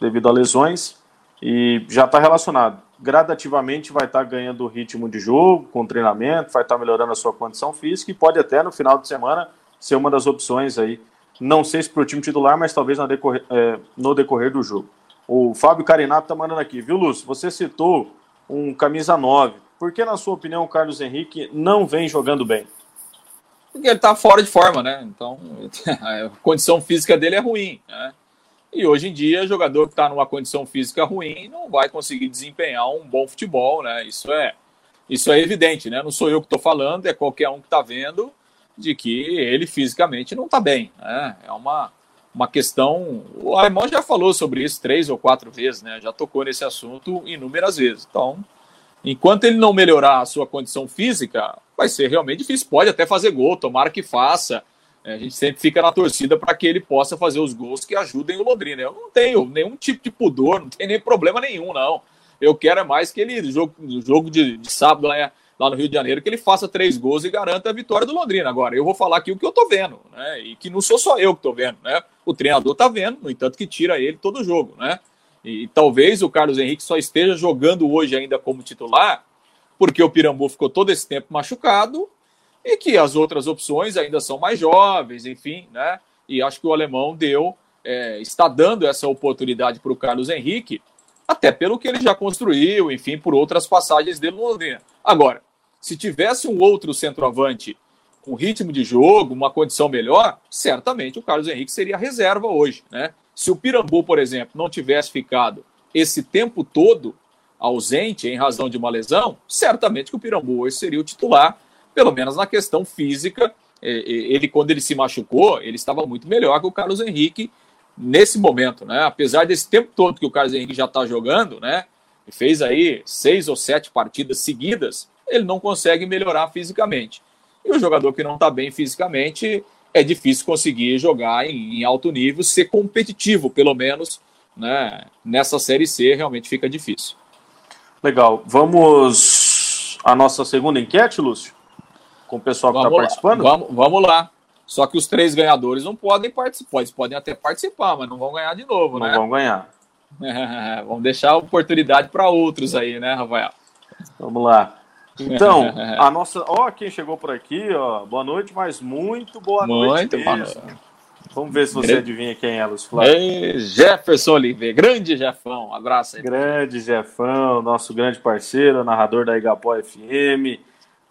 devido a lesões e já está relacionado. Gradativamente vai estar tá ganhando ritmo de jogo, com treinamento, vai estar tá melhorando a sua condição física e pode até no final de semana ser uma das opções aí. Não sei se para o time titular, mas talvez no decorrer, é, no decorrer do jogo. O Fábio Carinato está mandando aqui, viu, Lúcio? Você citou um camisa 9. Por que, na sua opinião, o Carlos Henrique não vem jogando bem? Porque ele está fora de forma, né? Então, a condição física dele é ruim, né? E hoje em dia, jogador que está numa condição física ruim não vai conseguir desempenhar um bom futebol, né? Isso é, isso é evidente, né? Não sou eu que estou falando, é qualquer um que está vendo de que ele fisicamente não está bem, né? É uma, uma questão. O alemão já falou sobre isso três ou quatro vezes, né? Já tocou nesse assunto inúmeras vezes. Então, enquanto ele não melhorar a sua condição física, vai ser realmente difícil. Pode até fazer gol, tomara que faça. É, a gente sempre fica na torcida para que ele possa fazer os gols que ajudem o Londrina. Eu não tenho nenhum tipo de pudor, não tem nem problema nenhum, não. Eu quero é mais que ele, jogo, jogo de, de sábado lá lá no Rio de Janeiro, que ele faça três gols e garanta a vitória do Londrina. Agora, eu vou falar aqui o que eu tô vendo, né? E que não sou só eu que tô vendo, né? O treinador tá vendo, no entanto, que tira ele todo jogo, né? E talvez o Carlos Henrique só esteja jogando hoje ainda como titular, porque o Pirambu ficou todo esse tempo machucado e que as outras opções ainda são mais jovens, enfim, né? E acho que o alemão deu, é, está dando essa oportunidade para o Carlos Henrique, até pelo que ele já construiu, enfim, por outras passagens dele no Londrina. Agora, se tivesse um outro centroavante com ritmo de jogo, uma condição melhor, certamente o Carlos Henrique seria reserva hoje, né? Se o Pirambu, por exemplo, não tivesse ficado esse tempo todo ausente em razão de uma lesão, certamente que o Pirambu hoje seria o titular, pelo menos na questão física. Ele, quando ele se machucou, ele estava muito melhor que o Carlos Henrique nesse momento, né? Apesar desse tempo todo que o Carlos Henrique já está jogando, né? E fez aí seis ou sete partidas seguidas, ele não consegue melhorar fisicamente. E o jogador que não está bem fisicamente é difícil conseguir jogar em, em, alto nível, ser competitivo, pelo menos, né? Nessa série C realmente fica difícil. Legal. Vamos à nossa segunda enquete, Lúcio? Com o pessoal que está participando? Vamos, vamos lá. Só que os três ganhadores não podem participar. Eles podem até participar, mas não vão ganhar de novo, não né? Não vão ganhar. É, vamos deixar a oportunidade para outros aí, né, Rafael? Vamos lá. Então, a nossa. Ó, quem chegou por aqui, ó. Boa noite, mas muito boa muito noite. Muito boa noite. Vamos ver se você grande... adivinha quem é, Lúcio Flávio. Ei, Jefferson Oliveira, grande Jefão, um abraço aí. Grande Jefão, nosso grande parceiro, narrador da Igapó FM.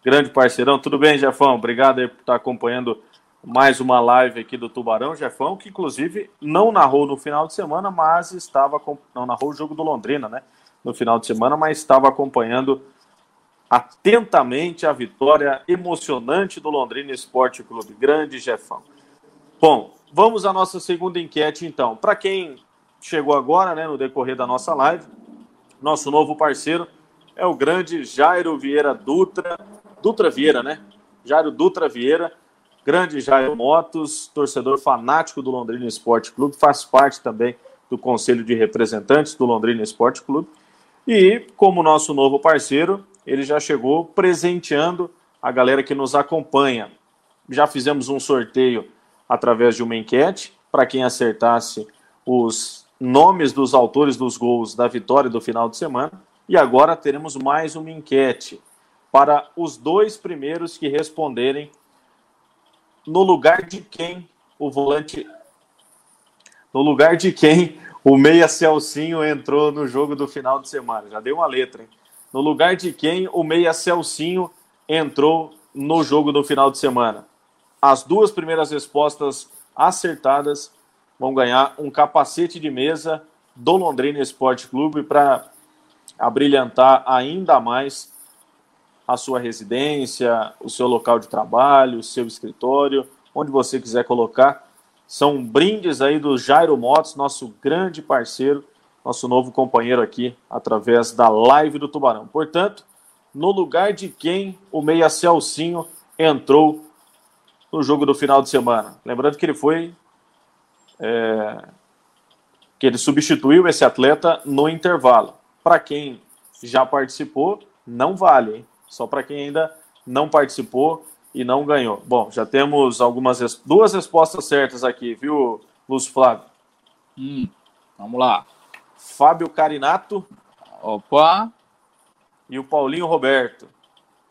Grande parceirão, tudo bem, Jefão? Obrigado por estar acompanhando mais uma live aqui do Tubarão. Jefão, que inclusive não narrou no final de semana, mas estava. Não narrou o jogo do Londrina, né? No final de semana, mas estava acompanhando atentamente a vitória emocionante do Londrina Esporte Clube. Grande Jefão. Bom, vamos à nossa segunda enquete então. Para quem chegou agora, né, no decorrer da nossa live, nosso novo parceiro é o grande Jairo Vieira Dutra, Dutra Vieira, né? Jairo Dutra Vieira, grande Jairo Motos, torcedor fanático do Londrina Esporte Clube, faz parte também do Conselho de Representantes do Londrina Esporte Clube. E, como nosso novo parceiro, ele já chegou presenteando a galera que nos acompanha. Já fizemos um sorteio através de uma enquete para quem acertasse os nomes dos autores dos gols da vitória do final de semana. E agora teremos mais uma enquete para os dois primeiros que responderem no lugar de quem o volante. No lugar de quem o Meia Celcinho entrou no jogo do final de semana. Já dei uma letra, hein? No lugar de quem o Meia Celcinho entrou no jogo do final de semana. As duas primeiras respostas acertadas vão ganhar um capacete de mesa do Londrina Esporte Clube para abrilhantar ainda mais a sua residência, o seu local de trabalho, o seu escritório, onde você quiser colocar. São brindes aí do Jairo Motos, nosso grande parceiro, nosso novo companheiro aqui, através da live do Tubarão. Portanto, no lugar de quem o Meia Celcinho entrou no jogo do final de semana. Lembrando que ele foi. É, que ele substituiu esse atleta no intervalo. Para quem já participou, não vale, hein? Só para quem ainda não participou e não ganhou. Bom, já temos algumas duas respostas certas aqui, viu, Lúcio Flávio? Hum, vamos lá. Fábio Carinato. Opa! E o Paulinho Roberto.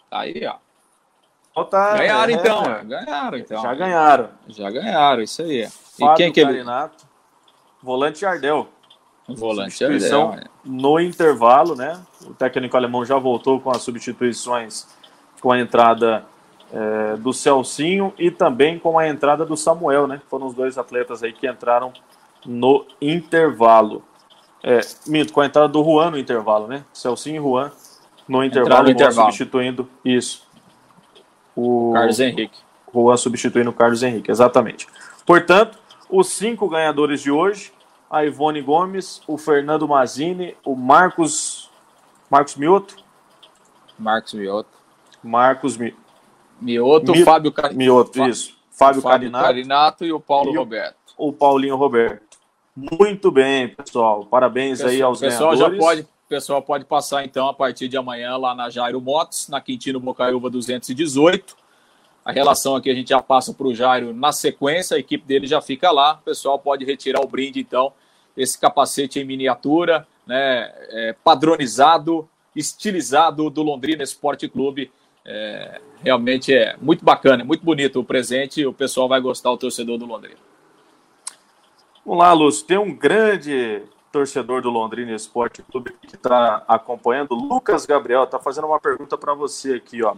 Tá aí, ó. Tá, ganharam é, então, ganharam então. Já ganharam. Já ganharam, isso aí. Fábio e quem que ele... Carinato, volante Ardel. Volante Ardel. É. No intervalo, né? O técnico alemão já voltou com as substituições com a entrada é, do Celcinho e também com a entrada do Samuel, né? Foram os dois atletas aí que entraram no intervalo. É, minto, com a entrada do Juan no intervalo, né? Celcinho e Juan no intervalo, intervalo. substituindo isso. O Carlos Henrique. Juan substituindo o Carlos Henrique, exatamente. Portanto, os cinco ganhadores de hoje, a Ivone Gomes, o Fernando Mazini, o Marcos Marcos Mioto. Marcos Mioto. Marcos Mi... Mioto, Mi... Fábio Car... Mioto, isso. Fábio, Fábio Carinato. Carinato e o Paulo e Roberto. O Paulinho Roberto. Muito bem, pessoal. Parabéns pessoal, aí aos pessoal ganhadores. Já pode, o pessoal pode passar então a partir de amanhã lá na Jairo Motos, na Quintino Bocaiúva 218. A relação aqui a gente já passa para o Jairo na sequência, a equipe dele já fica lá. O pessoal pode retirar o brinde então, esse capacete em miniatura, né, é, padronizado, estilizado do Londrina Esporte Clube. É, realmente é muito bacana, muito bonito o presente. O pessoal vai gostar, o torcedor do Londrina. Vamos lá, Lúcio. Tem um grande torcedor do Londrina Esporte Clube que está acompanhando. Lucas Gabriel está fazendo uma pergunta para você aqui, ó.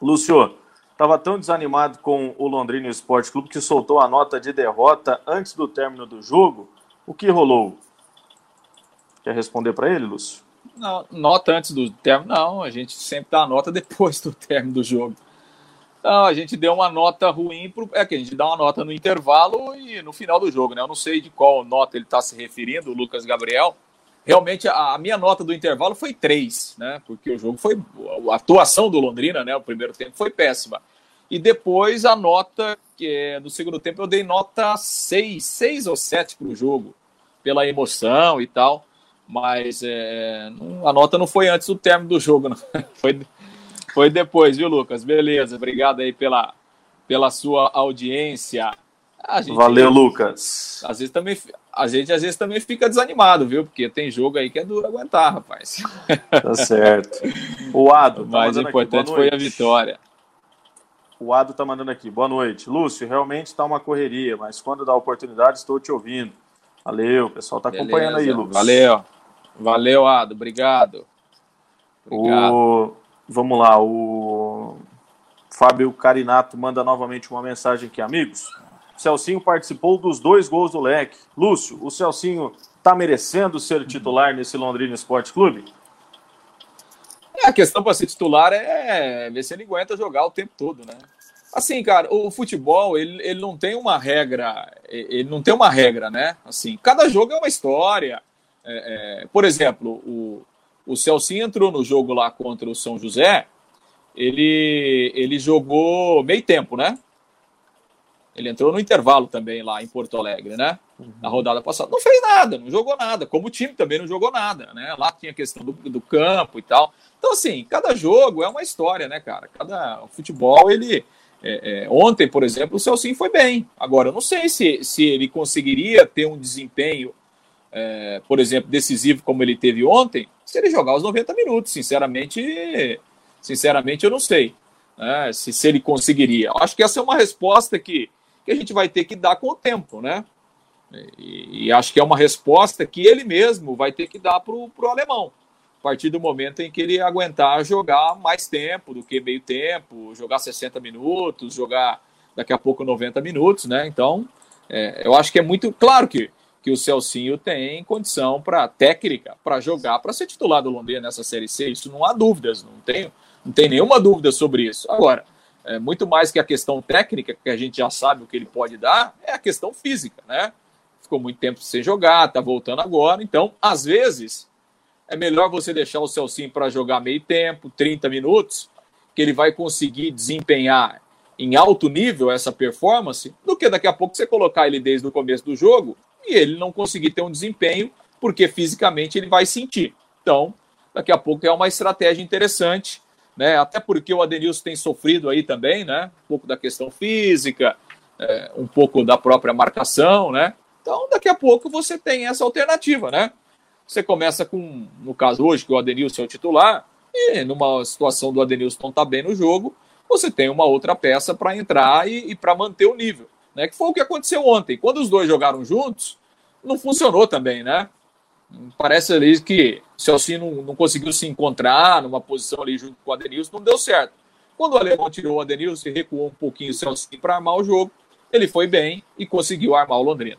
Lúcio, estava tão desanimado com o Londrina Esporte Clube que soltou a nota de derrota antes do término do jogo. O que rolou? Quer responder para ele, Lúcio? Não, nota antes do término, não. A gente sempre dá a nota depois do término do jogo. Não, a gente deu uma nota ruim pro. É que a gente dá uma nota no intervalo e no final do jogo, né? Eu não sei de qual nota ele está se referindo, o Lucas Gabriel. Realmente, a, a, minha nota do intervalo foi 3, né? Porque o jogo foi. A atuação do Londrina, né? O primeiro tempo foi péssima. E depois a nota, que é, no segundo tempo, eu dei nota 6, 6 ou 7 para o jogo, pela emoção e tal. Mas é, a nota não foi antes do término do jogo, não. Foi, foi depois, viu, Lucas? Beleza, obrigado aí pela, pela sua audiência. Gente, Valeu, Lucas. Às vezes também, a gente às vezes também fica desanimado, viu? Porque tem jogo aí que é duro aguentar, rapaz. Tá certo. O Ado. Tá o mais importante foi a vitória. O Ado tá mandando aqui. Boa noite. Lúcio, realmente está uma correria, mas quando dá oportunidade estou te ouvindo. Valeu, o pessoal tá acompanhando aí, Lucas. Valeu. Valeu, Ado. Obrigado. Obrigado. O... Vamos lá, o Fábio Carinato manda novamente uma mensagem aqui, amigos. Celcinho participou dos dois gols do leque. Lúcio, o Celcinho está merecendo ser titular nesse Londrina Esporte Clube? É, a questão para ser titular é ver se ele aguenta jogar o tempo todo, né? Assim, cara, o futebol, ele, ele não tem uma regra, ele não tem uma regra, né? Assim, cada jogo é uma história. É, é, por exemplo, o, o Celcinho entrou no jogo lá contra o São José, ele, ele jogou meio tempo, né? Ele entrou no intervalo também lá em Porto Alegre, né? Uhum. Na rodada passada. Não fez nada, não jogou nada. Como o time também não jogou nada, né? Lá tinha a questão do, do campo e tal. Então, assim, cada jogo é uma história, né, cara? Cada futebol, ele. É, é, ontem, por exemplo, o Celcinho foi bem. Agora, eu não sei se, se ele conseguiria ter um desempenho, é, por exemplo, decisivo como ele teve ontem, se ele jogar os 90 minutos. Sinceramente, sinceramente eu não sei né, se, se ele conseguiria. Acho que essa é uma resposta que, que a gente vai ter que dar com o tempo, né? E, e acho que é uma resposta que ele mesmo vai ter que dar para o alemão. A partir do momento em que ele aguentar jogar mais tempo do que meio tempo, jogar 60 minutos, jogar daqui a pouco 90 minutos, né? Então, é, eu acho que é muito claro que que o Celcinho tem condição para técnica para jogar, para ser titular do Londrina nessa Série C. Isso não há dúvidas, não tem, não tem nenhuma dúvida sobre isso. Agora, é, muito mais que a questão técnica, que a gente já sabe o que ele pode dar, é a questão física, né? Ficou muito tempo sem jogar, tá voltando agora. Então, às vezes, é melhor você deixar o Celcinho para jogar meio tempo, 30 minutos, que ele vai conseguir desempenhar em alto nível essa performance, do que daqui a pouco você colocar ele desde o começo do jogo e ele não conseguir ter um desempenho, porque fisicamente ele vai sentir. Então, daqui a pouco é uma estratégia interessante, né? Até porque o Adenilson tem sofrido aí também, né? Um pouco da questão física, é, um pouco da própria marcação, né? Então, daqui a pouco você tem essa alternativa, né? Você começa com, no caso hoje, que o Adenilson é o titular, e numa situação do Adenilson não tá bem no jogo, você tem uma outra peça para entrar e, e para manter o nível né? Que foi o que aconteceu ontem. Quando os dois jogaram juntos, não funcionou também, né? Parece ali que o Celcinho não, não conseguiu se encontrar numa posição ali junto com o Adenilson, não deu certo. Quando o Alemão tirou o Adenilson e recuou um pouquinho o Celcinho para armar o jogo, ele foi bem e conseguiu armar o Londrina.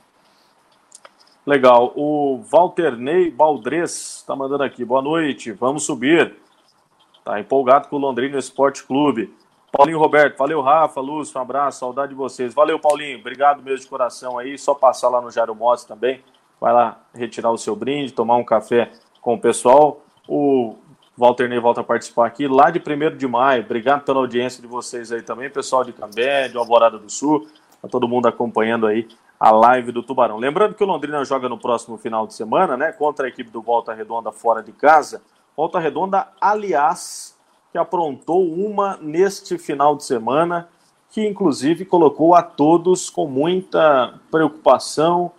Legal. O Walter Ney Baldres está mandando aqui. Boa noite, vamos subir. Tá empolgado com o Londrina Esporte Clube. Paulinho Roberto, valeu Rafa, Lúcio, um abraço, saudade de vocês. Valeu Paulinho, obrigado mesmo de coração aí. Só passar lá no Jairo Motos também. Vai lá retirar o seu brinde, tomar um café com o pessoal. O Walter Ney volta a participar aqui lá de 1 de maio. Obrigado pela audiência de vocês aí também, pessoal de Cambé, de Alvorada do Sul. Tá todo mundo acompanhando aí a live do Tubarão. Lembrando que o Londrina joga no próximo final de semana, né? Contra a equipe do Volta Redonda fora de casa. Volta Redonda, aliás, que aprontou uma neste final de semana, que inclusive colocou a todos com muita preocupação,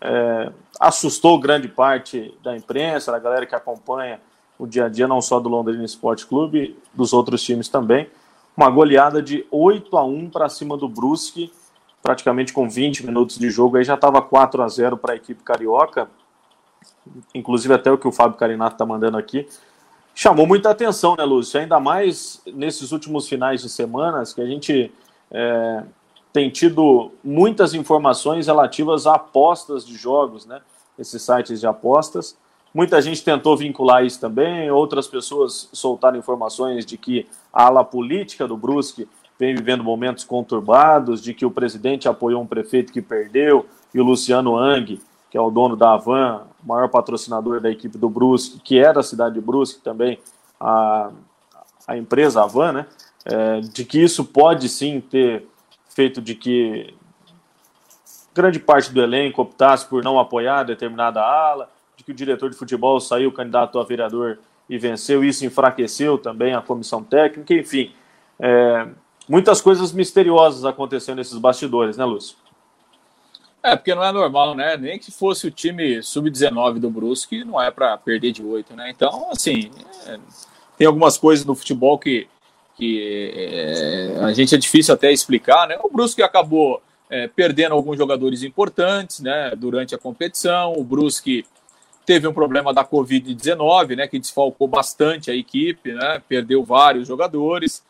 é, assustou grande parte da imprensa, da galera que acompanha o dia a dia, não só do Londrina Esporte Clube, dos outros times também. Uma goleada de 8 a 1 para cima do Brusque, praticamente com 20 minutos de jogo, aí já estava 4 a 0 para a equipe carioca. Inclusive até o que o Fábio Carinato está mandando aqui, chamou muita atenção, né, Lúcio? Ainda mais nesses últimos finais de semanas que a gente é, tem tido muitas informações relativas a apostas de jogos, né? Esses sites de apostas. Muita gente tentou vincular isso também, outras pessoas soltaram informações de que a ala política do Brusque vem vivendo momentos conturbados, de que o presidente apoiou um prefeito que perdeu, e o Luciano Ang que é o dono da Avan, maior patrocinador da equipe do Brusque, que é da cidade de Brusque também, a, a empresa Avan, né? É, de que isso pode sim ter feito de que grande parte do elenco optasse por não apoiar determinada ala, de que o diretor de futebol saiu candidato a vereador e venceu, isso enfraqueceu também a comissão técnica, enfim. É, muitas coisas misteriosas acontecendo nesses bastidores, né, Lúcio? É, porque não é normal, né? Nem que fosse o time sub-19 do Brusque, não é para perder de oito, né? Então, assim, é, tem algumas coisas no futebol que, que é, a gente é difícil até explicar, né? O Brusque acabou é, perdendo alguns jogadores importantes, né? Durante a competição, o Brusque teve um problema da Covid-19, né? Que desfalcou bastante a equipe, né? Perdeu vários jogadores.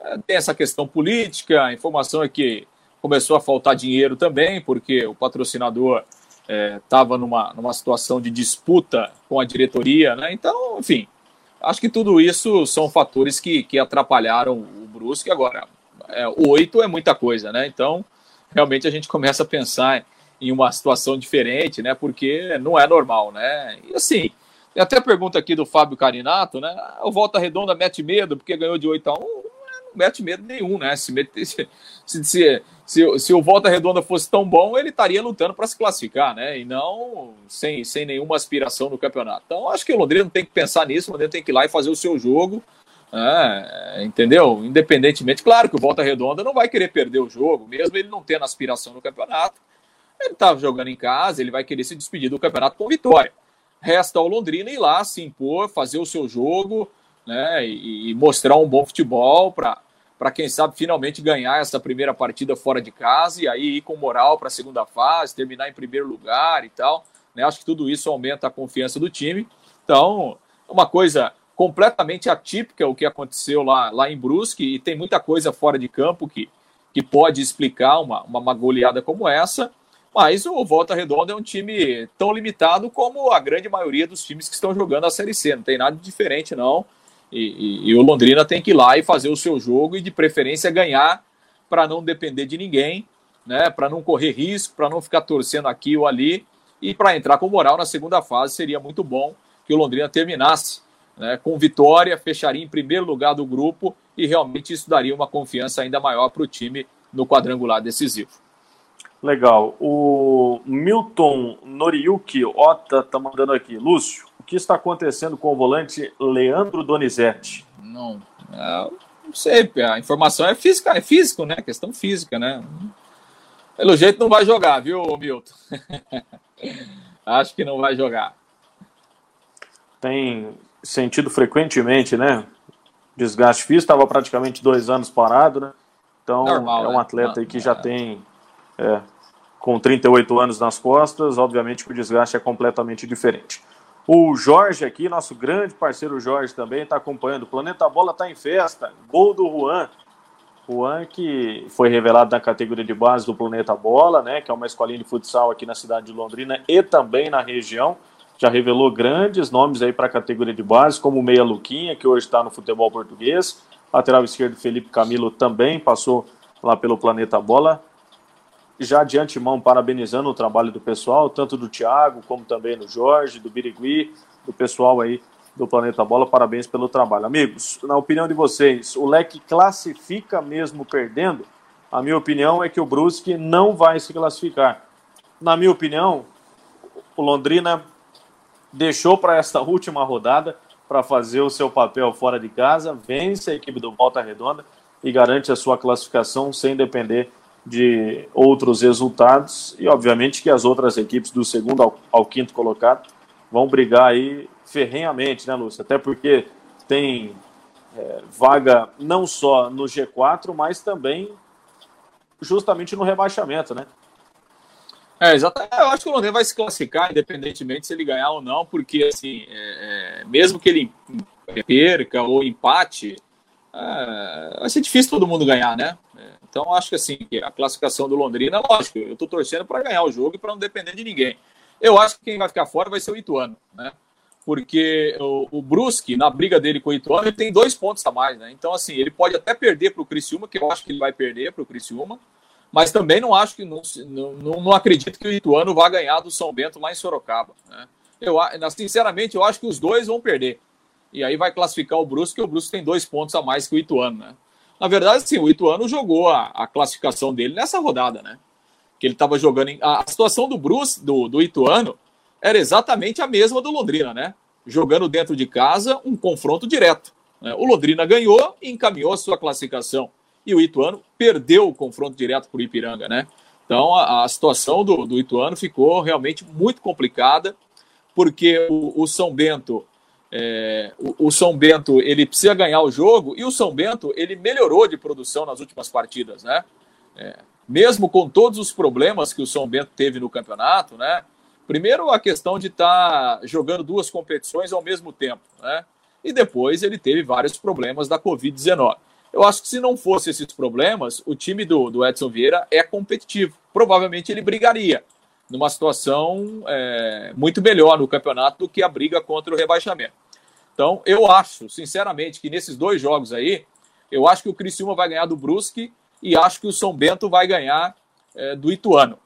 É, tem essa questão política, a informação é que começou a faltar dinheiro também, porque o patrocinador estava é, numa, numa situação de disputa com a diretoria, né? Então, enfim, acho que tudo isso são fatores que, que atrapalharam o Brusque. Agora, é, oito é muita coisa, né? Então, realmente a gente começa a pensar em uma situação diferente, né? Porque não é normal, né? E assim, tem até a pergunta aqui do Fábio Carinato, né? O Volta Redonda mete medo porque ganhou de 8 a 1 mete medo nenhum, né? Se, se, se, se, se, o Volta Redonda fosse tão bom, ele estaria lutando para se classificar, né? E não sem, sem nenhuma aspiração no campeonato. Então, acho que o Londrina não tem que pensar nisso, o Londrina tem que ir lá e fazer o seu jogo, é, entendeu? Independentemente, claro que o Volta Redonda não vai querer perder o jogo, mesmo ele não tendo aspiração no campeonato. Ele estava tá jogando em casa, ele vai querer se despedir do campeonato com vitória. Resta ao Londrina ir lá, se impor, fazer o seu jogo, né, e, e mostrar um bom futebol para quem sabe finalmente ganhar essa primeira partida fora de casa e aí ir com moral para a segunda fase, terminar em primeiro lugar e tal. Né? Acho que tudo isso aumenta a confiança do time. Então, uma coisa completamente atípica o que aconteceu lá, lá em Brusque e tem muita coisa fora de campo que, que pode explicar uma, uma goleada como essa. Mas o Volta Redonda é um time tão limitado como a grande maioria dos times que estão jogando a Série C. Não tem nada de diferente, não. E, e, e, o Londrina tem que ir lá e fazer o seu jogo e, de preferência, ganhar para não depender de ninguém, né? para não correr risco, para não ficar torcendo aqui ou ali. E para entrar com moral na segunda fase, seria muito bom que o Londrina terminasse né? com vitória, fecharia em primeiro lugar do grupo e realmente isso daria uma confiança ainda maior para o time no quadrangular decisivo. Legal. O Milton Noriyuki Ota está mandando aqui. Lúcio, que está acontecendo com o volante Leandro Donizete? Não, não sei, a informação é física, é físico, né? Questão física, né? Pelo jeito não vai jogar, viu, Milton? Acho que não vai jogar. Tem sentido frequentemente, né? Desgaste físico, estava praticamente dois anos parado, né? Então Normal, é um né? atleta aí que já tem é, com 38 anos nas costas, obviamente que o desgaste é completamente diferente. O Jorge aqui, nosso grande parceiro Jorge também, está acompanhando. O Planeta Bola está em festa. Gol do Juan. Juan que foi revelado na categoria de base do Planeta Bola, né? Que é uma escolinha de futsal aqui na cidade de Londrina e também na região. Já revelou grandes nomes aí para a categoria de base, como o Meia Luquinha, que hoje está no futebol português. Lateral esquerdo Felipe Camilo também passou lá pelo Planeta Bola já de antemão parabenizando o trabalho do pessoal, tanto do Thiago, como também do Jorge, do Birigui, do pessoal aí do Planeta Bola. Parabéns pelo trabalho. Amigos, na opinião de vocês, o Leque classifica mesmo perdendo? A minha opinião é que o Brusque não vai se classificar. Na minha opinião, o Londrina deixou para esta última rodada para fazer o seu papel fora de casa, vence a equipe do Volta Redonda e garante a sua classificação sem depender de outros resultados e, obviamente, que as outras equipes do segundo ao, ao quinto colocado vão brigar aí ferrenhamente, né, Lúcia? Até porque tem é, vaga não só no G4, mas também justamente no rebaixamento, né? É, exatamente. Eu acho que o Londrina vai se classificar, independentemente se ele ganhar ou não, porque, assim, é, é, mesmo que ele perca ou empate, é, vai ser difícil todo mundo ganhar, né? Então, acho que assim, a classificação do Londrina, lógico, eu estou torcendo para ganhar o jogo e para não depender de ninguém. Eu acho que quem vai ficar fora vai ser o Ituano, né? Porque o, o Brusque, na briga dele com o Ituano, ele tem dois pontos a mais, né? Então, assim, ele pode até perder para o Criciúma, que eu acho que ele vai perder para o Criciúma, mas também não acho que, não, não, não acredito que o Ituano vá ganhar do São Bento lá em Sorocaba, né? Eu, sinceramente, eu acho que os dois vão perder. E aí vai classificar o Brusque, que o Brusque tem dois pontos a mais que o Ituano, né? Na verdade, sim, o Ituano jogou a, a classificação dele nessa rodada, né? Que ele estava jogando em. A, a, situação do Bruce, do, do Ituano, era exatamente a mesma do Londrina, né? Jogando dentro de casa, um confronto direto. Né? O Londrina ganhou e encaminhou a sua classificação. E o Ituano perdeu o confronto direto para o Ipiranga, né? Então a, a situação do, do, Ituano ficou realmente muito complicada, porque o, o São Bento. É, o, o, São Bento ele precisa ganhar o jogo e o São Bento ele melhorou de produção nas últimas partidas, né? É, mesmo com todos os problemas que o São Bento teve no campeonato, né? Primeiro a questão de estar tá jogando duas competições ao mesmo tempo, né? E depois ele teve vários problemas da Covid-19. Eu acho que se não fosse esses problemas, o time do, do Edson Vieira é competitivo. Provavelmente ele brigaria numa situação é, muito melhor no campeonato do que a briga contra o rebaixamento. Então, eu acho, sinceramente, que nesses dois jogos aí, eu acho que o Criciúma vai ganhar do Brusque e acho que o São Bento vai ganhar é, do Ituano.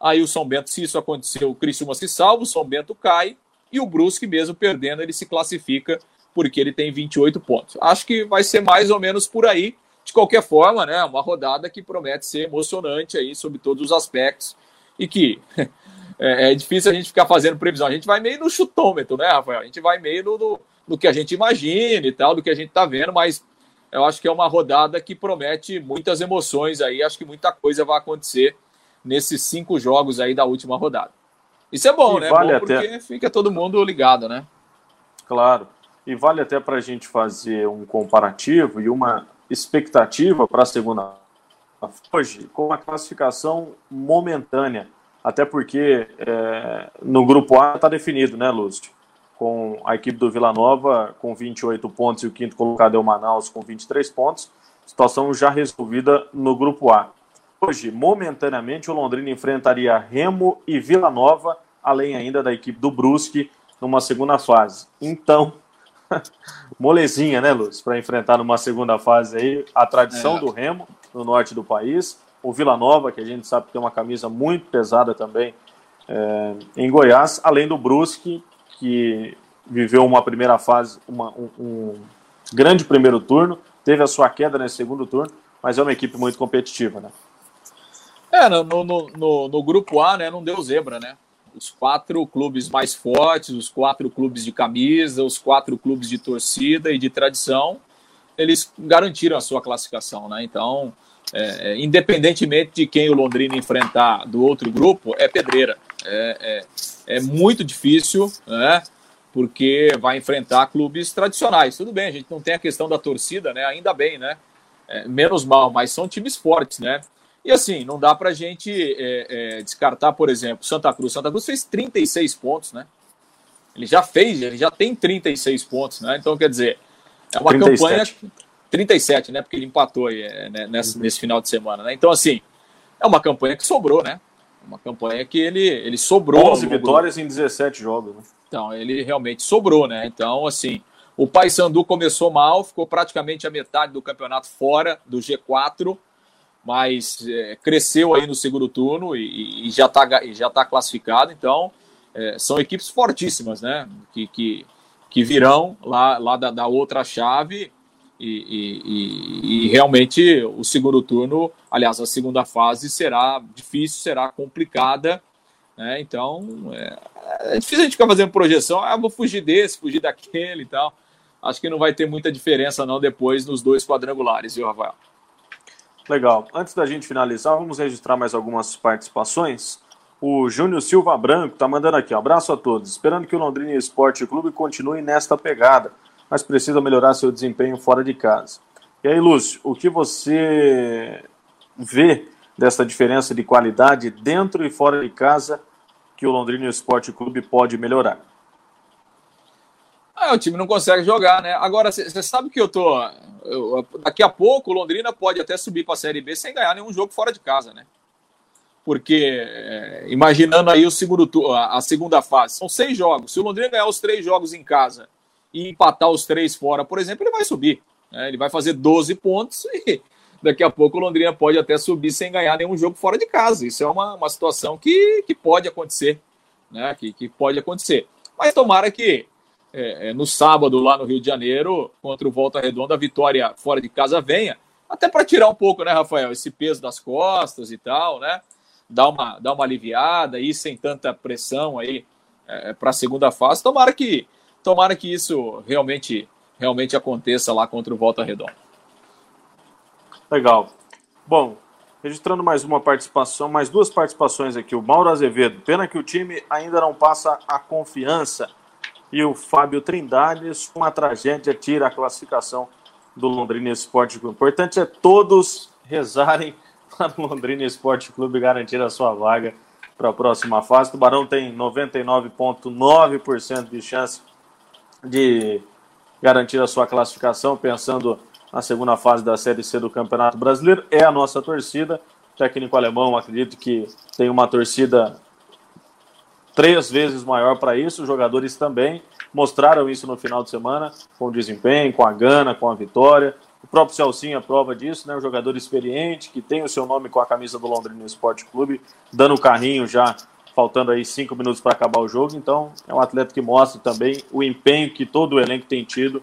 Aí o São Bento, se isso acontecer, o Criciúma se salva, o São Bento cai e o Brusque, mesmo perdendo, ele se classifica porque ele tem 28 pontos. Acho que vai ser mais ou menos por aí. De qualquer forma, né, uma rodada que promete ser emocionante aí sobre todos os aspectos e que é, é, difícil a gente ficar fazendo previsão. A gente vai meio no chutômetro, né, Rafael? A gente vai meio no, no, no que a gente imagina e tal, do que a gente tá vendo, mas eu acho que é uma rodada que promete muitas emoções aí. Acho que muita coisa vai acontecer nesses cinco jogos aí da última rodada. Isso é bom, e né? Vale bom porque até... fica todo mundo ligado, né? Claro. E vale até para a gente fazer um comparativo e uma expectativa para a segunda hoje, com a classificação momentânea. Até porque é, no grupo A está definido, né, Lúcio? Com a equipe do Vila Nova com 28 pontos e o quinto colocado é o Manaus com 23 pontos. Situação já resolvida no grupo A. Hoje, momentaneamente, o Londrina enfrentaria Remo e Vila Nova, além ainda da equipe do Brusque, numa segunda fase. Então, molezinha, né, Luz? Para enfrentar numa segunda fase aí a tradição é. do Remo no norte do país, o Vila Nova, que a gente sabe que tem uma camisa muito pesada também é, em Goiás, além do Brusque, que viveu uma primeira fase, uma, um, um, grande primeiro turno, teve a sua queda nesse segundo turno, mas é uma equipe muito competitiva, né? É, no, no, no, no grupo A, né, não deu zebra, né? os quatro clubes mais fortes, os quatro clubes de camisa, os quatro clubes de torcida e de tradição, eles garantiram a sua classificação, né? Então, é, é independentemente de quem o Londrina enfrentar do outro grupo, é pedreira. É, é, é, muito difícil, né? Porque vai enfrentar clubes tradicionais. Tudo bem, a gente não tem a questão da torcida, né? Ainda bem, né? É, menos mal, mas são times fortes, né? E assim, não dá para a gente é, é, descartar, por exemplo, Santa Cruz. Santa Cruz fez 36 pontos, né? Ele já fez, ele já tem 36 pontos, né? Então, quer dizer, é uma 37. campanha. 37, né? Porque ele empatou aí, é, né? nesse, uhum. nesse final de semana, né? Então, assim, é uma campanha que sobrou, né? Uma campanha que ele, ele sobrou. 11 vitórias em 17 jogos, né? Então, ele realmente sobrou, né? Então, assim, o Paysandu começou mal, ficou praticamente a metade do campeonato fora do G4 mas é, cresceu aí no segundo turno e, e já está já tá classificado. Então, é, são equipes fortíssimas, né? Que, que, que virão lá, lá da, da outra chave e, e, e, realmente o segundo turno, aliás, a segunda fase será difícil, será complicada. Né? Então, é, é difícil a gente ficar fazendo projeção. Ah, vou fugir desse, fugir daquele e tal. Acho que não vai ter muita diferença, não, depois nos dois quadrangulares, viu, Rafael? Legal. Antes da gente finalizar, vamos registrar mais algumas participações. O Júnior Silva Branco está mandando aqui, um abraço a todos. Esperando que o Londrina Esporte Clube continue nesta pegada, mas precisa melhorar seu desempenho fora de casa. E aí, Lúcio, o que você vê dessa diferença de qualidade dentro e fora de casa que o Londrina Esporte Clube pode melhorar? Ah, o time não consegue jogar, né? Agora, você sabe que eu tô. Eu, daqui a pouco o Londrina pode até subir para a Série B sem ganhar nenhum jogo fora de casa, né? Porque, é, imaginando aí o segundo a, a segunda fase, são seis jogos. Se o Londrina ganhar os três jogos em casa e empatar os três fora, por exemplo, ele vai subir. Né? Ele vai fazer 12 pontos e daqui a pouco o Londrina pode até subir sem ganhar nenhum jogo fora de casa. Isso é uma, uma situação que, que pode acontecer. Né? Que, que pode acontecer. Mas tomara que é, é, no sábado lá no Rio de Janeiro, contra o Volta Redonda, a vitória fora de casa venha, até para tirar um pouco, né, Rafael, esse peso das costas e tal, né? Dar uma, dar uma aliviada, ir sem tanta pressão aí é, para a segunda fase. Tomara que, tomara que isso realmente, realmente aconteça lá contra o Volta Redonda. Legal. Bom, registrando mais uma participação, mais duas participações aqui. O Mauro Azevedo. Pena que o time ainda não passa a confiança. E o Fábio Trindade, uma tragédia, tira a classificação do Londrina Esporte. O importante é todos rezarem para Londrina Esporte Clube garantir a sua vaga para a próxima fase. O Tubarão tem 99,9% de chance de garantir a sua classificação, pensando na segunda fase da Série C do Campeonato Brasileiro. É a nossa torcida. O técnico alemão, acredito que tem uma torcida três vezes maior para isso. Os jogadores também mostraram isso no final de semana, com o desempenho, com a gana, com a vitória. O próprio Celcinho é prova disso, né? Um jogador experiente, que tem o seu nome com a camisa do Londrina Esporte Clube, dando o carrinho já, faltando aí cinco minutos para acabar o jogo. Então, é um atleta que mostra também o empenho que todo o elenco tem tido.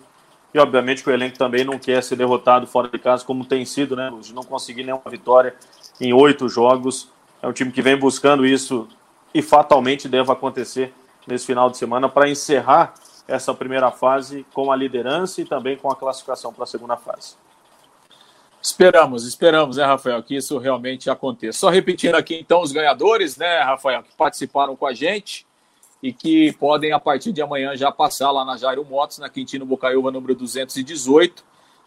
E, obviamente, que o elenco também não quer ser derrotado fora de casa, como tem sido, né, De não conseguir nenhuma vitória em oito jogos. É um time que vem buscando isso e fatalmente deve acontecer nesse final de semana para encerrar essa primeira fase com a liderança e também com a classificação para a segunda fase. Esperamos, esperamos, né, Rafael, que isso realmente aconteça. Só repetindo aqui, então, os ganhadores, né, Rafael, que participaram com a gente e que podem, a partir de amanhã, já passar lá na Jairo Motos, na Quintino Bocaiúva, número 218,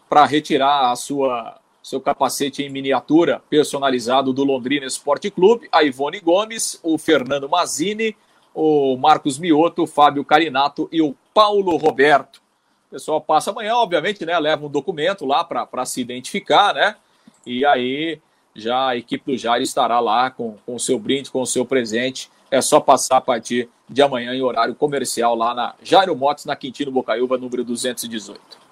para retirar a sua seu capacete em miniatura personalizado do Londrina Esporte Clube, a Ivone Gomes, o Fernando Mazini, o Marcos Mioto, o Fábio Carinato e o Paulo Roberto. O pessoal passa amanhã, obviamente, né? Leva um documento lá para se identificar, né? E aí já a equipe do Jair estará lá com o seu brinde, com o seu presente. É só passar a partir de amanhã em horário comercial lá na Jairo Motos, na Quintino Bocaiúva, número 218.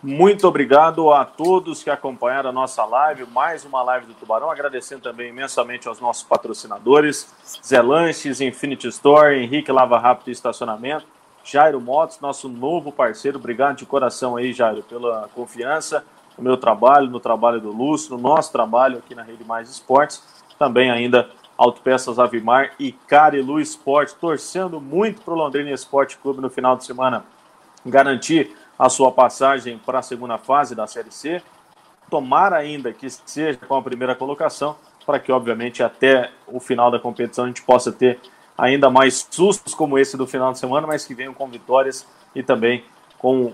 Muito obrigado a todos que acompanharam a nossa live, mais uma live do Tubarão. Agradecendo também imensamente aos nossos patrocinadores: Zé Lanches, Infinity Store, Henrique Lava Rápido e Estacionamento, Jairo Motos, nosso novo parceiro. Obrigado de coração aí, Jairo, pela confiança no meu trabalho, no trabalho do Lúcio, no nosso trabalho aqui na Rede Mais Esportes. Também ainda Autopeças Avimar e Carilu Esporte, torcendo muito para o Londrina Esporte Clube no final de semana garantir a sua passagem para a segunda fase da Série C. Tomara ainda que seja com a primeira colocação, para que, obviamente, até o final da competição a gente possa ter ainda mais sustos como esse do final de semana, mas que venham com vitórias e também com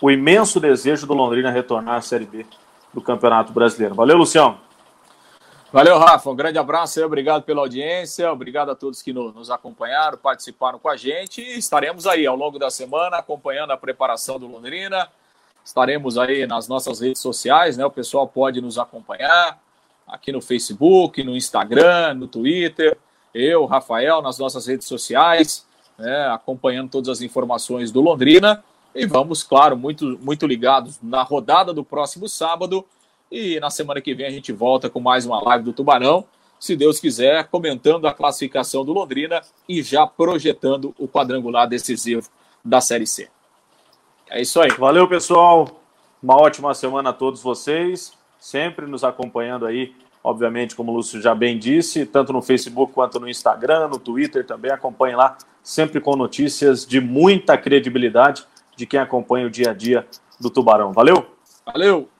o imenso desejo do Londrina retornar à Série B do Campeonato Brasileiro. Valeu, Luciano! Valeu, Rafa. Um grande abraço aí, obrigado pela audiência, obrigado a todos que nos acompanharam, participaram com a gente e estaremos aí ao longo da semana acompanhando a preparação do Londrina. Estaremos aí nas nossas redes sociais, né? O pessoal pode nos acompanhar aqui no Facebook, no Instagram, no Twitter. Eu, Rafael, nas nossas redes sociais, né? acompanhando todas as informações do Londrina. E vamos, claro, muito, muito ligados na rodada do próximo sábado e na semana que vem a gente volta com mais uma live do Tubarão, se Deus quiser, comentando a classificação do Londrina e já projetando o quadrangular decisivo da Série C. É isso aí. Valeu, pessoal. Uma ótima semana a todos vocês. Sempre nos acompanhando aí, obviamente, como o Lúcio já bem disse, tanto no Facebook quanto no Instagram, no Twitter também. Acompanhe lá, sempre com notícias de muita credibilidade de quem acompanha o dia a dia do Tubarão. Valeu? Valeu!